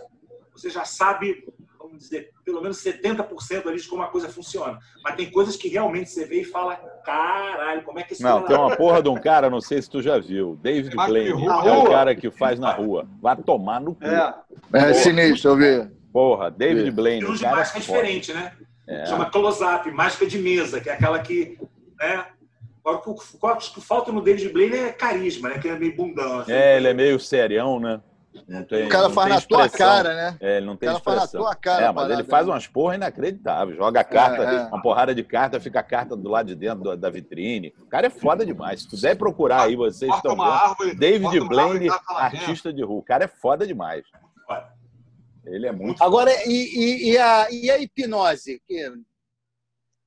você já sabe, vamos dizer, pelo menos 70% ali de como a coisa funciona. Mas tem coisas que realmente você vê e fala, caralho, como é que isso Não, tem uma porra de um cara, não sei se tu já viu. David Blaine. É o cara que faz na rua. Vai tomar no cu. É. É sinistro, eu vi. Porra, David Blaine. O de cara é mágica é diferente, né? É. Chama close-up, mágica de mesa, que é aquela que, né? O que o que falta no David Blaine é carisma, né? Que é meio bundão. assim. É, ele é meio serião, né? Tem, O cara faz na tua expressão. cara, né? É, ele não tem O cara faz na expressão. tua cara É, mas ele parada, faz né? umas porra inacreditáveis. Joga a carta, É, é. uma porrada de carta, fica a carta do lado de dentro da vitrine. O cara é foda demais. Se puder procurar aí, vocês Corta estão vendo. árvore. David Blaine, artista de rua. O cara é foda demais. Ele é muito. Agora, e, e- e a, e a hipnose? Que...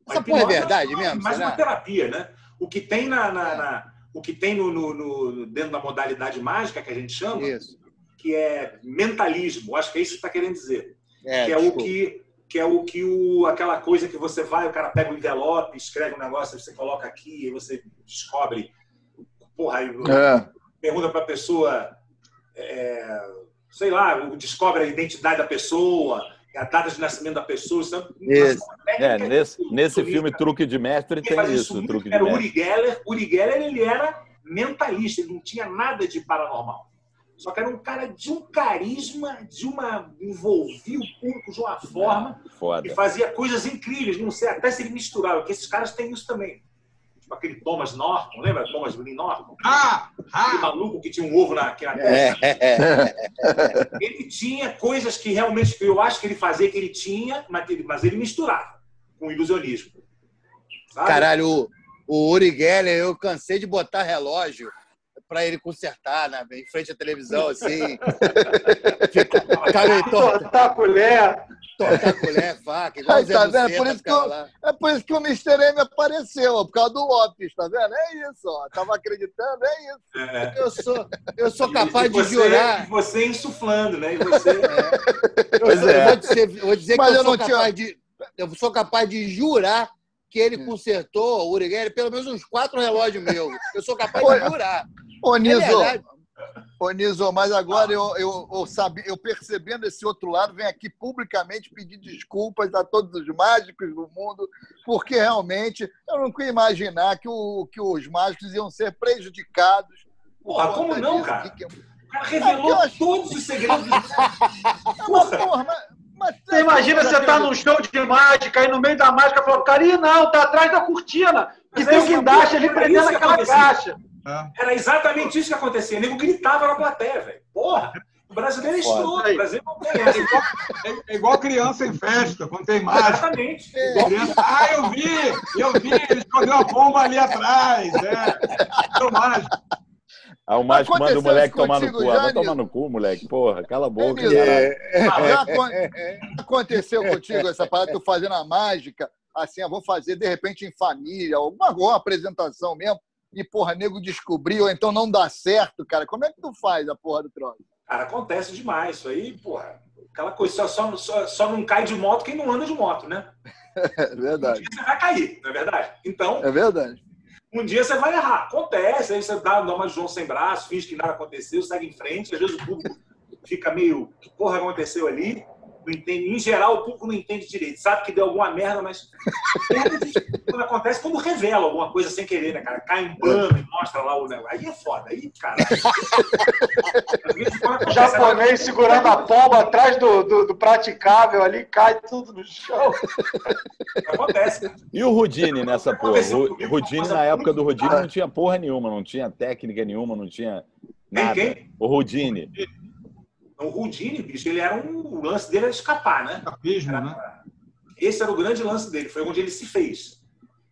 Essa a porra é hipnose verdade uma- mesmo? Mais será? uma terapia, né? O que tem na, na- na- o que tem no, no- no- dentro da modalidade mágica que a gente chama, Isso. Que é mentalismo. Acho que é isso que está querendo dizer. É, que é o desculpa. que que é o que o aquela coisa que você vai, o cara pega o envelope, escreve um negócio, você coloca aqui, e você descobre. Porra, aí É. pergunta para a pessoa, é, sei lá, descobre a identidade da pessoa, a data de nascimento da pessoa. Isso é, Isso. uma É, técnica nesse, nesse filme Truque de Mestre quem tem isso, muito Truque de era o Mestre. Uri Geller. Uri Geller, ele era mentalista, ele não tinha nada de paranormal. Só que era um cara de um carisma, de uma. envolvia o público de uma forma e fazia coisas incríveis. Não sei até se ele misturava, porque esses caras têm isso também. Tipo aquele Thomas Norton, lembra Thomas Lee Norton? Ah! Aquele Ah! maluco que tinha um ovo na, aqui na testa. é, é. Ele tinha coisas que realmente eu acho que ele fazia que ele tinha, mas ele, mas ele misturava com ilusionismo. Sabe? Caralho, o, o Uri Geller, eu cansei de botar relógio pra ele consertar né, em frente à televisão, assim. Fica, cara, torta, Tortar a colher. torta a colher, faca, igual Aí, tá vendo? Buceta Por isso que eu-. É por isso que o Mr. M apareceu, ó, por causa do Lopes, tá vendo? É isso, ó. Tava acreditando, é isso. É. Eu sou, eu sou E capaz de você- jurar. E você insuflando, né? E você. Eu, Pois sou- é. eu vou dizer, vou dizer Mas que eu, eu sou não tinha- capaz de. Eu sou capaz de jurar que ele Hum. consertou, o Uri Geller, pelo menos uns quatro relógios meus. Eu sou capaz de jurar. Ô, É Niso, verdade. ô, Niso, mas agora eu, eu, eu, sabe, eu percebendo esse outro lado, venho aqui publicamente pedir desculpas a todos os mágicos do mundo, porque realmente eu não queria imaginar que, o, que os mágicos iam ser prejudicados. por Porra, conta como não, disso. cara? Que- que- O cara revelou acho- todos os segredos. É uma porra, mas, mas- Você imagina você tá num show de mágica aí no meio da mágica falando, cara, ih, não, tá atrás da cortina. Que tem é o guindaste ali prendendo que aquela acontecia. caixa. É. Era exatamente isso que acontecia. O nego gritava na plateia, velho. Porra! O brasileiro é escroto. O brasileiro não tem essa. É, é igual criança em festa, quando tem mágica. Exatamente. Criança, ah, eu vi! Eu vi! Ele escondeu a bomba ali atrás. É. Deu mágica. Aí o mágico manda o moleque tomar no cu. já, Ah, vai tomar no cu, moleque. Porra, cala a boca. Já acon- aconteceu contigo essa parada, tu fazendo a mágica, assim, eu vou fazer de repente em família, alguma alguma apresentação mesmo, e porra, nego descobriu, ou então não dá certo, cara. Como é que tu faz a porra do troço? Cara, acontece demais. Isso aí, porra, aquela coisa, só, só, só, não cai de moto quem não anda de moto, né? É Um verdade. dia você vai cair, não é verdade? Então, É verdade. Um dia você vai errar. Acontece, aí você dá, uma de João sem braço, finge que nada aconteceu, segue em frente. Às vezes o público fica meio, que porra aconteceu ali? Não entende. Em geral, o público não entende direito. Sabe que deu alguma merda, mas quando acontece, quando revela alguma coisa sem querer, né, cara? Cai um pano e mostra lá o negócio. Aí é foda. Aí, cara. Japonês segurando a pomba atrás do, do, do praticável ali, cai tudo no chão. acontece. cara. E o Rudini nessa porra? O uma na época do rara. não tinha porra nenhuma, não tinha técnica nenhuma, não tinha Quem, nada. quem? O Rudini. O Rudini, bicho, ele era um. O lance dele era escapar, né? Escapismo, né? Esse era o grande lance dele, foi onde ele se fez.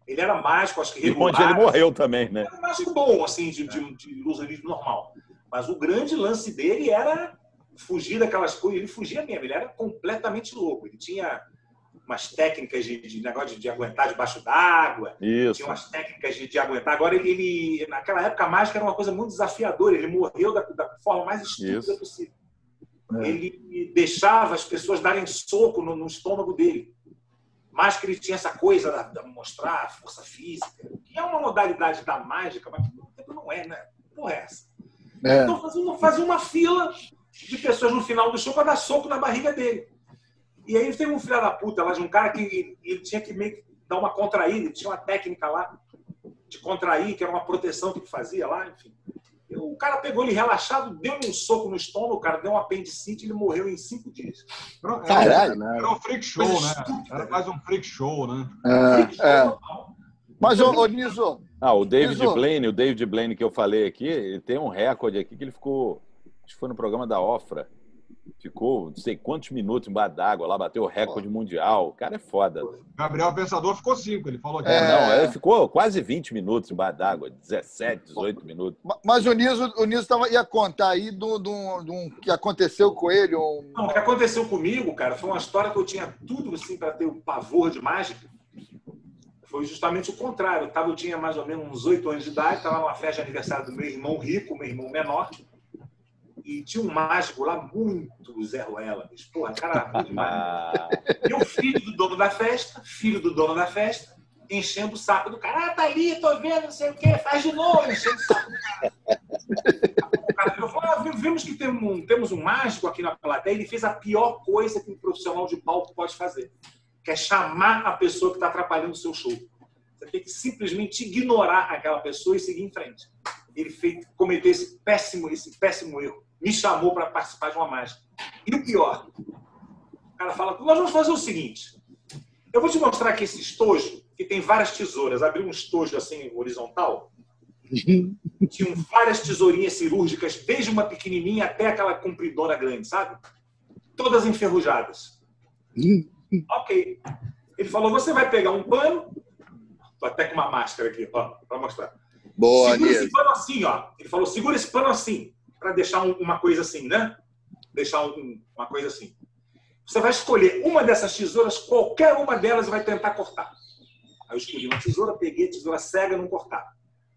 Ele era mágico, acho que E regular. onde ele morreu também, né? Era um mágico bom, assim, de, de, de ilusionismo normal. Mas o grande lance dele era fugir daquelas coisas. Ele fugia mesmo, ele era completamente louco. Ele tinha umas técnicas de, de negócio de, de aguentar debaixo d'água, Isso. tinha umas técnicas de, de aguentar. Agora, ele, ele- naquela época, a mágica era uma coisa muito desafiadora. Ele morreu da, da forma mais estúpida Isso. possível. É. Ele deixava as pessoas darem soco no, no estômago dele. Mas que ele tinha essa coisa da, da mostrar a força física, que é uma modalidade da mágica, mas não é, né? Porra, é essa. É. Então fazia uma, fazia uma fila de pessoas no final do show para dar soco na barriga dele. E aí teve um filho da puta lá de um cara que ele, ele tinha que meio que dar uma contraída, ele tinha uma técnica lá de contrair, que era uma proteção que ele fazia lá, enfim. O cara pegou ele relaxado, deu um soco no estômago, o cara deu um apendicite e ele morreu em cinco dias. Era, Caralho. era um freak show, né? estúpida, Era quase um freak show, né? É, é. Mas, ô, ô Niso, Ah, o David Isso. Blaine, o David Blaine que eu falei aqui, ele tem um recorde aqui que ele ficou, acho que foi no programa da Ofra, ficou não sei quantos minutos embaixo d'água lá, bateu o recorde mundial. O cara é foda. Gabriel Pensador ficou cinco, ele falou aqui. É. Não, ele ficou quase 20 minutos embaixo d'água, 17, 18 minutos. ma- mas o Niso, o Niso tava, ia contar aí do, do, do que aconteceu com ele. Um... Não, o que aconteceu comigo, cara, foi uma história que eu tinha tudo assim para ter o pavor de mágica. Foi justamente o contrário. Eu, tava, eu tinha mais ou menos uns oito anos de idade, estava numa festa de aniversário do meu irmão rico, meu irmão menor. E tinha um mágico lá, muito Zé Ruela. bicho. Porra, cara, E o filho do dono da festa, filho do dono da festa, enchendo o saco do cara. Ah, tá ali, tô vendo, não sei o quê, faz de novo, enchendo o saco do cara. O cara falou, ah, vimos que tem um- temos um mágico aqui na plateia, ele fez a pior coisa que um profissional de palco pode fazer, que é chamar a pessoa que está atrapalhando o seu show. Você tem que simplesmente ignorar aquela pessoa e seguir em frente. Ele fez, cometeu esse péssimo, esse péssimo erro. Me chamou para participar de uma mágica. E o pior, o cara fala, nós vamos fazer o seguinte. Eu vou te mostrar aqui esse estojo, que tem várias tesouras. Abri um estojo assim, horizontal. Tinham várias tesourinhas cirúrgicas, desde uma pequenininha até aquela compridona grande, sabe? Todas enferrujadas. ok. Ele falou, você vai pegar um pano. Tô até com uma máscara aqui, ó, para mostrar. Boa, segura esse Niso. pano assim, ó. Ele falou, segura esse pano assim, para deixar um- uma coisa assim, né? Deixar um- uma coisa assim. Você vai escolher uma dessas tesouras, qualquer uma delas vai tentar cortar. Aí eu escolhi uma tesoura, peguei a tesoura cega, não cortava.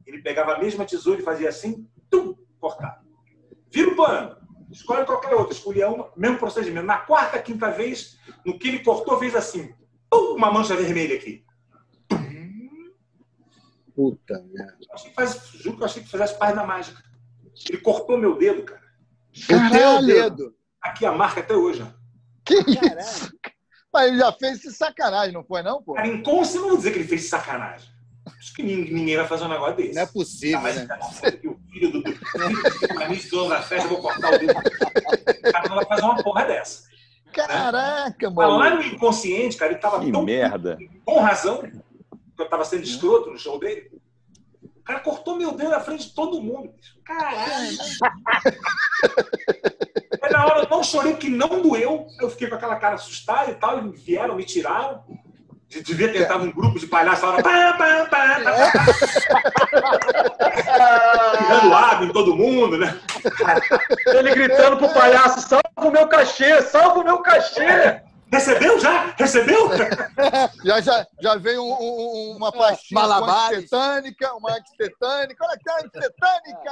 Ele pegava a mesma tesoura e fazia assim, tum, cortava. Vira o pano, escolhe qualquer outra, escolhia uma, mesmo procedimento. Na quarta, quinta vez, no que ele cortou, fez assim, pum, uma mancha vermelha aqui. Puta merda. Achei que faz, juro que eu achei que fizesse parte da mágica. Ele cortou meu dedo, cara. O teu Caralho. dedo. Aqui a marca até hoje. ó. Que isso? Mas ele já fez esse sacanagem, não foi, não, pô? Cara, inconsciente, não vou dizer que ele fez sacanagem. Acho que ninguém, ninguém vai fazer um negócio desse. Não é possível, Ah, mas né? que o filho do, do Canis, dono da festa, eu vou cortar o dedo. O cara não vai fazer uma porra dessa. Caraca, Mas lá mano. no inconsciente, cara, ele tava que tão merda. com razão, que eu tava sendo escroto no show dele. Cara cortou meu dedo na frente de todo mundo. Caralho. Aí na hora eu não chorei que não doeu. Eu fiquei com aquela cara assustada e tal. E vieram, me tiraram. De- Devia ter tava um grupo de palhaços lá. Pá, pá, pá. Tirando água em todo mundo, né? Ele gritando pro palhaço: salva o meu cachê, salva o meu cachê! Recebeu já? Recebeu? Já, já, já veio um- um- uma pastinha com Malabares. antitetânica, uma antitetânica. Olha aqui, a antitetânica!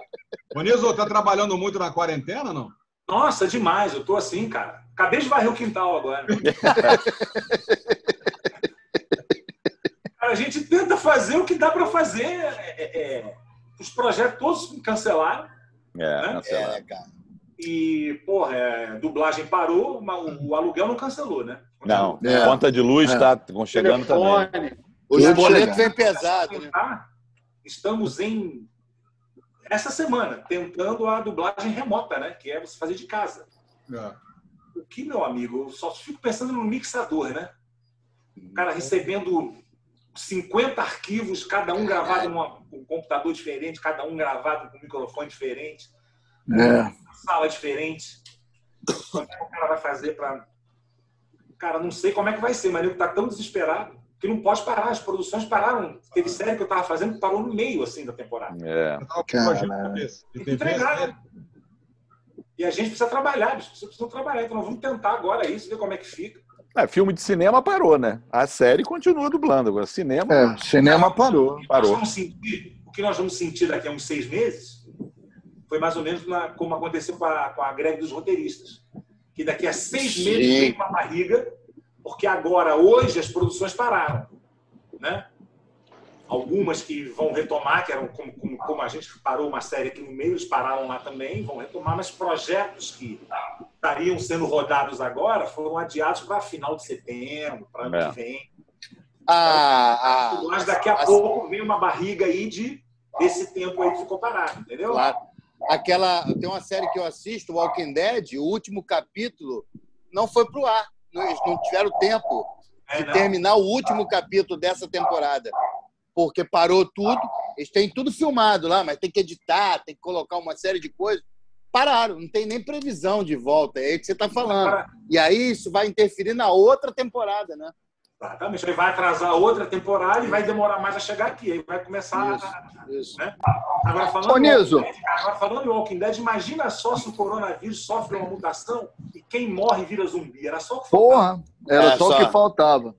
Ô, Niso, tá trabalhando muito na quarentena, não? Nossa, demais. Eu tô assim, cara. Acabei de varrer o quintal agora. Cara, a gente tenta fazer o que dá para fazer. É, é, é, os projetos todos cancelaram. É, Né? cancelaram. É, cara. E, porra, é, dublagem parou, mas o, o aluguel não cancelou, né? Não, É. conta de luz É. está chegando também. Telefone. Os Tudo boletos vem pesado, né? Tá? Estamos em essa semana tentando a dublagem remota, né? Que é você fazer de casa. É. O que, meu amigo, eu só fico pensando no mixador, né? O cara recebendo 50 arquivos, cada um gravado numa- com um computador diferente, cada um gravado com um microfone diferente, É. uma sala diferente. Como é que o cara vai fazer para. Cara, não sei como é que vai ser, mas ele tá tão desesperado que não pode parar. As produções pararam. Teve série que eu tava fazendo que parou no meio assim da temporada. É. De Tem que entregar, né? E a gente precisa trabalhar, bicho. Vocês precisam trabalhar. Então nós vamos tentar agora isso, ver como é que fica. É, filme de cinema parou, né? A série continua dublando. Agora, cinema. É, cinema parou. Parou. o que nós vamos sentir daqui a uns seis meses foi mais ou menos na- como aconteceu com a, com a greve dos roteiristas. Que daqui a seis Sim. meses vem uma barriga, porque agora, hoje, as produções pararam. Né? Algumas que vão retomar, que eram como, como, como a gente parou uma série aqui no meio, eles pararam lá também, vão retomar, mas projetos que estariam sendo rodados agora foram adiados para final de setembro, para ano É. que vem. Ah, ah, Mas daqui a ah, pouco vem uma barriga aí de desse tempo aí que ficou parado, entendeu? Claro. Aquela, tem uma série que eu assisto, Walking Dead, o último capítulo não foi pro ar. Eles não tiveram tempo É, de terminar o último capítulo dessa temporada. Porque parou tudo. Eles têm tudo filmado lá, mas tem que editar, tem que colocar uma série de coisas. Pararam, não tem nem previsão de volta. É aí que você está falando. E aí isso vai interferir na outra temporada, né? Exatamente. Aí vai atrasar outra temporada e vai demorar mais a chegar aqui. Aí vai começar. a- Isso. Agora falando, Ô, em Niso. Walking Dead, agora falando em Walking Dead, imagina só se o coronavírus sofre uma mutação e quem morre vira zumbi. Era só o que faltava. Porra, era É, só o que faltava.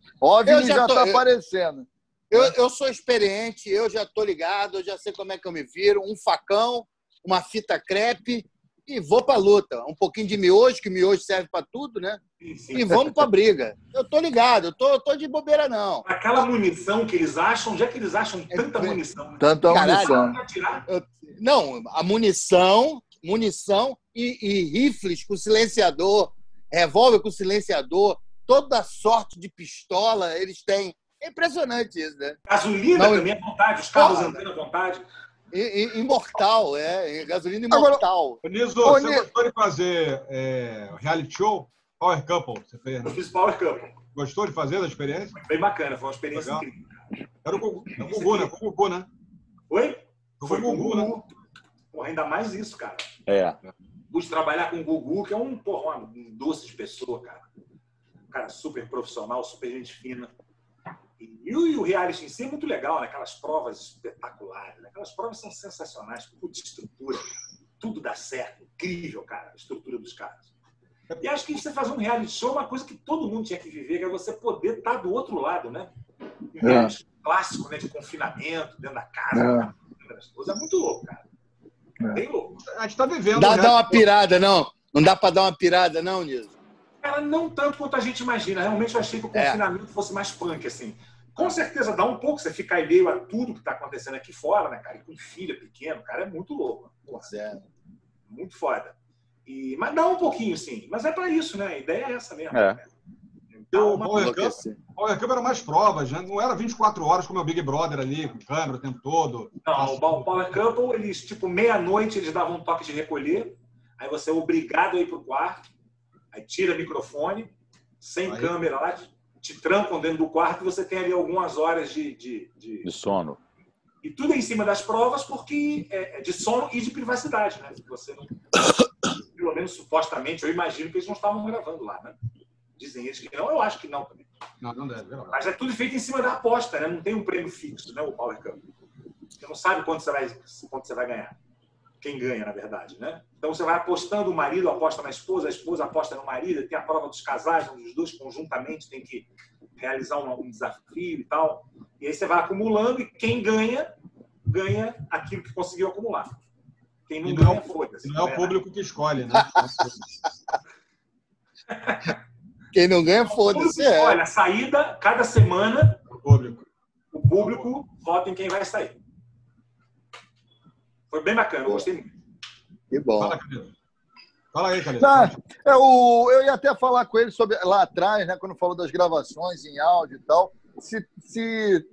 Eu já tá eu- aparecendo. Eu, eu sou experiente, eu já tô ligado, eu já sei como é que eu me viro. Um facão, uma fita crepe e vou pra luta. Um pouquinho de miojo, que miojo serve para tudo, né? Sim, sim. E vamos pra briga. Eu tô ligado, eu tô, eu tô de bobeira, não. Aquela munição que eles acham, onde é que eles acham tanta É, munição? né? Tanta Caralho. munição. Não, a munição, munição e, e rifles com silenciador, revólver com silenciador, toda sorte de pistola eles têm. É impressionante isso, né? Gasolina Não, também à vontade, os carros andando à vontade. I- i- Imortal, é. Gasolina Agora- imortal. Ô, Niso, Ô, você gostou de fazer é, reality show? Power Couple, você fez, Eu né? fiz Power Cup. Gostou de fazer da experiência? Foi bem bacana, foi uma experiência Legal. incrível. Era o Gugu, era o Gugu, né? Foi o Gugu, né? Oi? Foi o Gugu, né? Porra, ainda mais isso, cara. É. Pude trabalhar com o Gugu, que é um, porra, um doce de pessoa, cara. Um cara super profissional, super gente fina. E, o- e o reality em si é muito legal, né? Aquelas provas espetaculares. né? Aquelas provas são sensacionais, puta estrutura. cara. Tudo dá certo. Incrível, cara, a estrutura dos caras. E acho que você fazer um reality show é uma coisa que todo mundo tinha que viver, que é você poder estar do outro lado, né? Um É. reality clássico, né? De confinamento, dentro da casa. É, é muito louco, cara. É. Bem louco. A gente tá vivendo. Dá, né? dá uma pirada, não. Não dá pra dar uma pirada, não, Niso. Cara, não tanto quanto a gente imagina. Realmente eu achei que o É. confinamento fosse mais punk, assim. Com certeza dá um pouco, você ficar em meio a tudo que está acontecendo aqui fora, né, cara? E com filha pequeno, cara, é muito louco. Porra, É. muito foda. E, mas dá um pouquinho, sim. Mas é para isso, né? A ideia é essa mesmo. É. né? Eu uma- vou- Power Cup, Enlouquecer. Power Cup era mais provas, né? Não era 24 horas como é o Big Brother ali, com câmera o tempo todo. Não, o Power- Couple, eles, tipo, meia-noite, eles davam um toque de recolher. Aí você é obrigado a ir pro quarto. Aí tira o microfone, sem Aí. câmera lá, te, trancam dentro do quarto e você tem ali algumas horas de- de- de, De sono. E tudo em cima das provas, porque é é de sono e de privacidade, né? Você não, pelo menos supostamente, eu imagino que eles não estavam gravando lá, né? Dizem eles que não, eu acho que não também. Não, não deve. não. Mas é tudo feito em cima da aposta, né? Não tem um prêmio fixo, né? O Power Cup. Você não sabe quanto você vai, quanto você vai ganhar. Quem ganha, na verdade, né? Então você vai apostando, o marido aposta na esposa, a esposa aposta no marido, tem a prova dos casais, onde os dois conjuntamente têm que realizar um, um desafio e tal. E aí você vai acumulando e quem ganha, ganha aquilo que conseguiu acumular. Quem não E não é ganha, foda-se. Não é o né? público que escolhe, né? Quem não ganha, foda-se. É. Olha, a saída, cada semana, o público. o público vota em quem vai sair. Foi bem bacana, eu gostei muito. Que bom. Fala. Fala aí, Calil. Tá. É, o, eu ia até falar com ele sobre lá atrás, né, quando falou das gravações em áudio e tal, se, se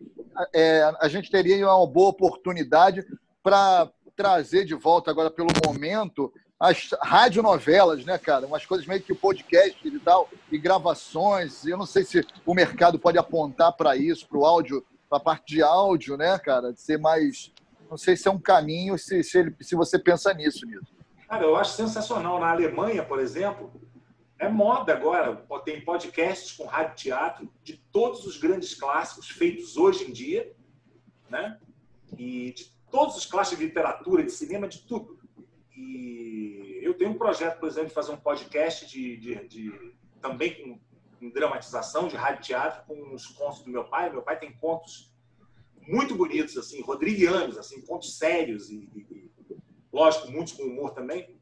é, a gente teria uma boa oportunidade para trazer de volta agora pelo momento as radionovelas, né, cara? Umas coisas meio que podcast e tal, e gravações. Eu não sei se o mercado pode apontar para isso, para o áudio, para a parte de áudio, né, cara? De ser mais. Não sei se é um caminho, se, se, ele, se você pensa nisso, nisso. Cara, eu acho sensacional. Na Alemanha, por exemplo, é moda agora. Tem podcasts com rádio teatro de todos os grandes clássicos feitos hoje em dia, né? E de todos os clássicos de literatura, de cinema, de tudo. E eu tenho um projeto, por exemplo, de fazer um podcast de, de- de- também com, com dramatização de rádio teatro com os contos do meu pai. Meu pai tem contos muito bonitos, assim, rodriguianos, assim, contos sérios e, e- e, lógico, muitos com humor também,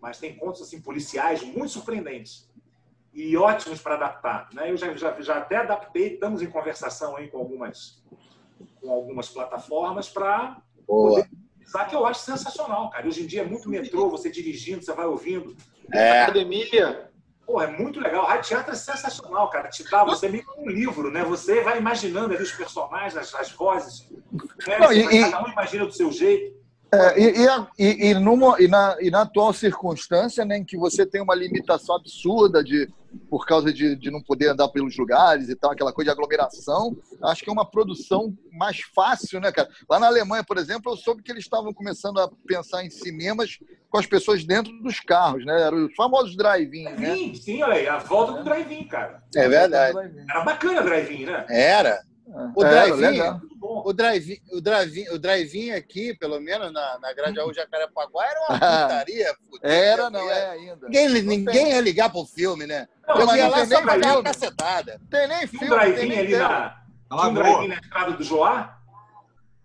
mas tem contos assim policiais muito surpreendentes e ótimos para adaptar. Né? Eu já, já, já até adaptei, estamos em conversação aí com algumas, com algumas plataformas para Boa. usar, que eu acho sensacional, cara. Hoje em dia é muito metrô, você dirigindo, você vai ouvindo. É. Academia. Pô, é muito legal. Rádio teatro é sensacional, cara. Te dá, você é meio um livro, né? Você vai imaginando ali os personagens, as, as vozes. Né? Não, e- vai- Cada um imagina do seu jeito. É, e, e, a- e- numa- e na, e na atual circunstância, né, em que você tem uma limitação absurda de, por causa de, de não poder andar pelos lugares e tal, aquela coisa de aglomeração, acho que é uma produção mais fácil, né, cara? Lá na Alemanha, por exemplo, eu soube que eles estavam começando a pensar em cinemas com as pessoas dentro dos carros, né? Eram os famosos drive-in, né? Sim, sim, olha aí, a volta do drive-in, cara. É verdade. Era bacana o drive-in, né? Era. O Era drive-in, o drive-in, o drive o drive aqui, pelo menos na, na Grajaú Jacarepaguá, era uma putaria. Era, não é ainda. Ninguém, Não ninguém tem. ia ligar pro filme, né? Não, Eu ia lá tem só nem pra dar uma cacetada. Tem nem filme, um tem drive-in nem ali tempo. na, um drive-in na estrada do Joá,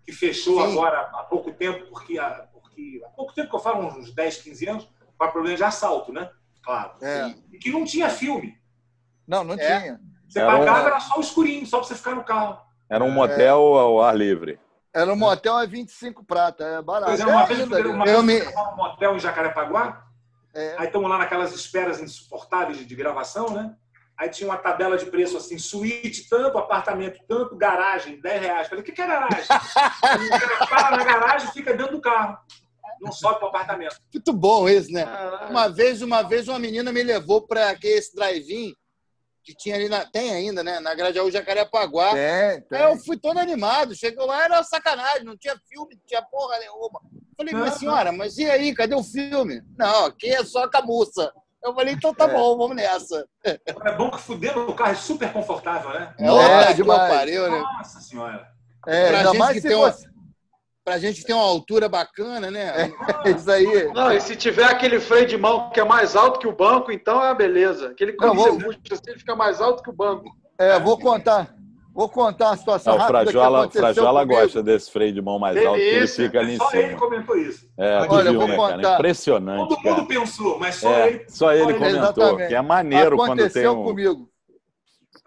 que fechou Sim. agora há pouco tempo, porque, há- porque há pouco tempo que eu falo, uns 10, 15 anos, com problema de assalto, né? Claro. É. E que não tinha filme. Não, não É. tinha. Você Era um- pagava, era só o escurinho, só pra você ficar no carro. Era um motel ao ar livre. Era um motel a 25 prata, é barato. Pois é, uma É vez, ainda, uma? Eu vez me- num motel em Jacarepaguá, É. aí estamos lá naquelas esperas insuportáveis de, de gravação, né? Aí tinha uma tabela de preço assim, suíte tanto, apartamento tanto, garagem, 10 reais. Falei, o que, que é garagem? O cara para na garagem e fica dentro do carro. Não sobe para o apartamento. Muito bom isso, né? Caralho. Uma vez, uma vez, uma menina me levou para esse drive-in que tinha ali na. Tem ainda, né? Na Grajaú Jacarepaguá. Tem, tem. Aí eu fui todo animado. Chegou lá, era sacanagem, não tinha filme, não tinha porra nenhuma. Falei, mas senhora, mas e aí, cadê o filme? Não, aqui é só camuça. Eu falei, então tá É. bom, vamos nessa. É bom que fuder no carro é super confortável, né? É, outra que demais. pariu, né? Nossa senhora. É, Pra ainda gente mais que se tem uma- você... Pra gente ter uma altura bacana, né? É isso aí. Não, e se tiver aquele freio de mão que é mais alto que o banco, então é uma beleza. Aquele que você vou- puxa assim, ele fica mais alto que o banco. É, vou contar. Vou contar a situação Não, o rápida que Frajola, aconteceu Frajola comigo. gosta desse freio de mão mais alto, que ele fica ali em Só ele cima. comentou isso. É, Olha, viu, vou né, cara? contar. Impressionante, Todo mundo cara. pensou, mas só É, ele. só ele comentou, exatamente. que é maneiro quando tem Aconteceu um... comigo.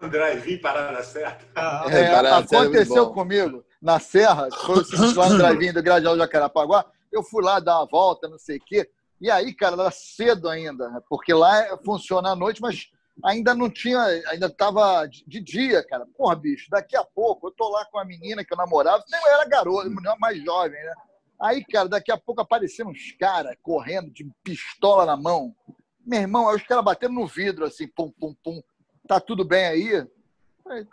O drive-in parada certa. É, sério, aconteceu comigo na Serra, foi lá no drive do Grajaú Jacarapaguá. Eu fui lá dar uma volta, não sei o quê. E aí, cara, era cedo ainda, né? porque lá funciona à noite, mas ainda não tinha, ainda estava de dia, cara. Porra, bicho, daqui a pouco eu tô lá com a menina que eu namorava, nem eu era garoto, mulher mais jovem, né? Aí, cara, daqui a pouco apareceram uns caras correndo de pistola na mão. Meu irmão, aí os caras batendo no vidro, assim, pum, pum, pum. Tá tudo bem aí? Falei,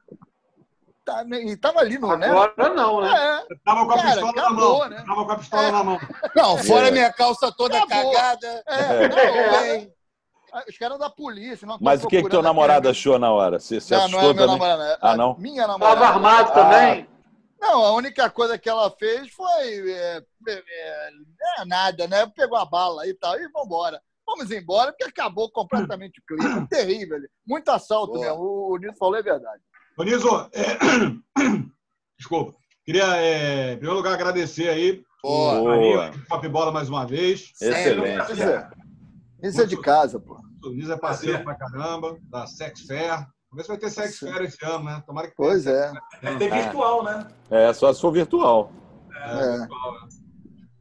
Tá, né? e tava ali no, né? Agora não, né? É, Tava com a Cara, pistola acabou, na mão. né? Tava com a pistola na mão. Não, fora É. minha calça toda Acabou. cagada. é, não, É. é. Os caras da polícia. Não Mas o que que teu namorado achou na hora? Você se Não, não é meu também? namorado. é Ah, não? Minha namorada. Tava armado Ah. também. Não, a única coisa que ela fez foi. É, é, é, é nada, né? Pegou a bala e tal, e vambora. Vamos embora, porque acabou completamente o clima. Terrível. Muito assalto Boa. mesmo. O, o Nilson falou é verdade. Ô, Niso, é, desculpa. Queria, é, em primeiro lugar, agradecer aí Boa. Boa. Pop Bola mais uma vez. Excelente. Isso é, isso é de casa, pô. O Niso é parceiro pra caramba, da Sex Fair. Vamos ver se vai ter Sex Fair esse ano, né? Tomara que Pois tenha. é. É ter virtual, né? É, só se for virtual. é.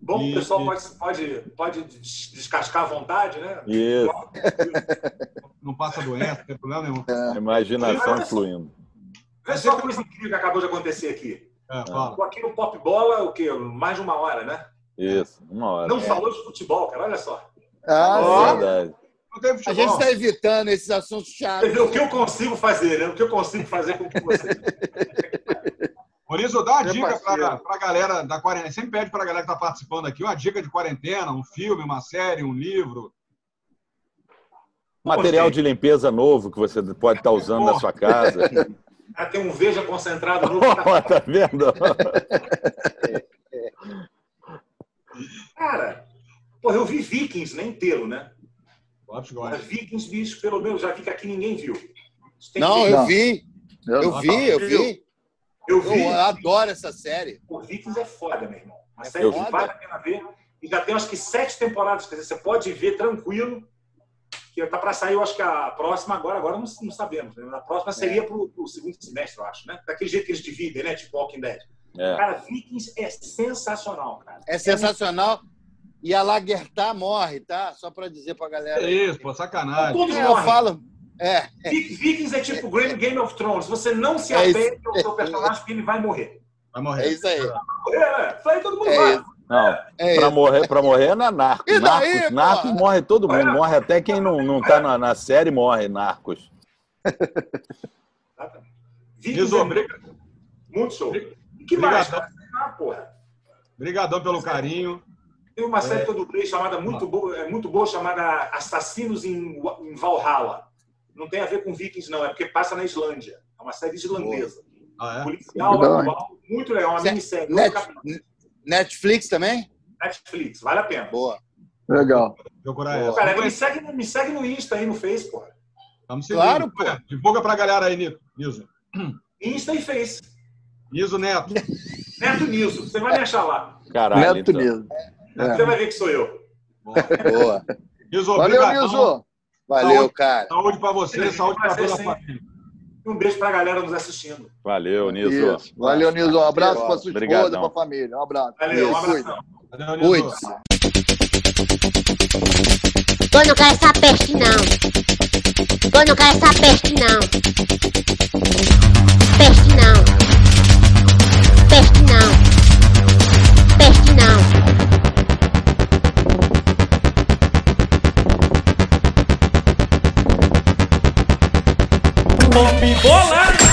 Bom, E- o pessoal pode, pode, pode des- descascar à vontade, né? Isso. Não passa doença, não tem problema nenhum. É. Imaginação fluindo. Vê só a coisa incrível que acabou de acontecer aqui. É, fala. Tô aqui no Pop Bola, o quê? Mais de uma hora, né? Isso, uma hora. Não falou de futebol, cara. Olha só. Ah. Verdade. A gente está evitando esses assuntos chatos. O que eu consigo fazer, né? O que eu consigo fazer com que você. Por isso, dá uma Meu dica parceiro. pra galera da quarentena. Sempre pede pra galera que tá participando aqui uma dica de quarentena, um filme, uma série, um livro. Material de limpeza novo que você pode estar usando na sua casa. Ah, tem um Veja concentrado que Ó, tá- vendo? Cara, porra, eu vi Vikings, nem inteiro, né? Lopes gosta. Vikings, bicho, pelo menos, já vi que aqui ninguém viu. Não, que- eu vi. Eu, Eu vi, eu vi. eu vi. Eu adoro essa série. O Vikings é foda, meu irmão. Uma série Eu que vale a pena ver. E já tem acho que sete temporadas. Quer dizer, você pode ver tranquilo. Que tá para sair, eu acho que a próxima agora, agora não, não sabemos. Né? A próxima seria pro, pro segundo semestre, eu acho, né? Daquele jeito que eles dividem, né? Tipo Walking Dead. É. Cara, Vikings é sensacional, cara. É sensacional. E a Lagertha morre, tá? Só para dizer pra galera. É isso, pô, sacanagem. Todos É, eu falo. É, Vi- Vikings é tipo Game Game of Thrones. Você não se É apega ao seu personagem porque ele vai morrer. Vai é morrer. isso aí. Morrer, né? Isso aí todo mundo É vai. isso. Não, É pra morrer, pra morrer é na Narcos. E Narcos? Narcos morre todo mundo. Morre até quem não, não tá na, na série, morre, Narcos. Exatamente. Vikings Niso, é briga- muito show. E que mais, Obrigado. cara? Ah, porra. Brigadão pelo carinho. Tem uma É. série que eu dublei chamada muito boa, é muito boa, chamada Assassinos em, em Valhalla. Não tem a ver com Vikings, não, é porque passa na Islândia. É uma série islandesa. Ah, é? Policial, atual, muito legal, uma Sé- minissérie. Net- capítulos. Netflix também? Netflix, vale a pena. Boa. Legal. Procurar Boa. essa. Cara, me segue, me segue no Insta aí, no Face, porra. Vamos seguir. Claro, pô. Olha, Divulga pra galera aí, Niso. Niso. Insta e Face. Niso Neto. Neto Nilson, você vai me achar lá. Caralho. Neto então. Niso. Você vai ver que sou eu. Boa. Niso, Valeu, obrigadão. Niso. Valeu, Saúde. cara. Saúde pra você, saúde pra toda a família. E um beijo pra galera nos assistindo. Valeu, Niso. Isso. Valeu, Niso. Um abraço pra sua esposa, Obrigadão. pra família. Um abraço. Valeu, um abração. Valeu. Eu não quero essa peste, não. Eu não quero essa peste, não. Peste, não. Peste, não. Peste, não. Vamos bolar!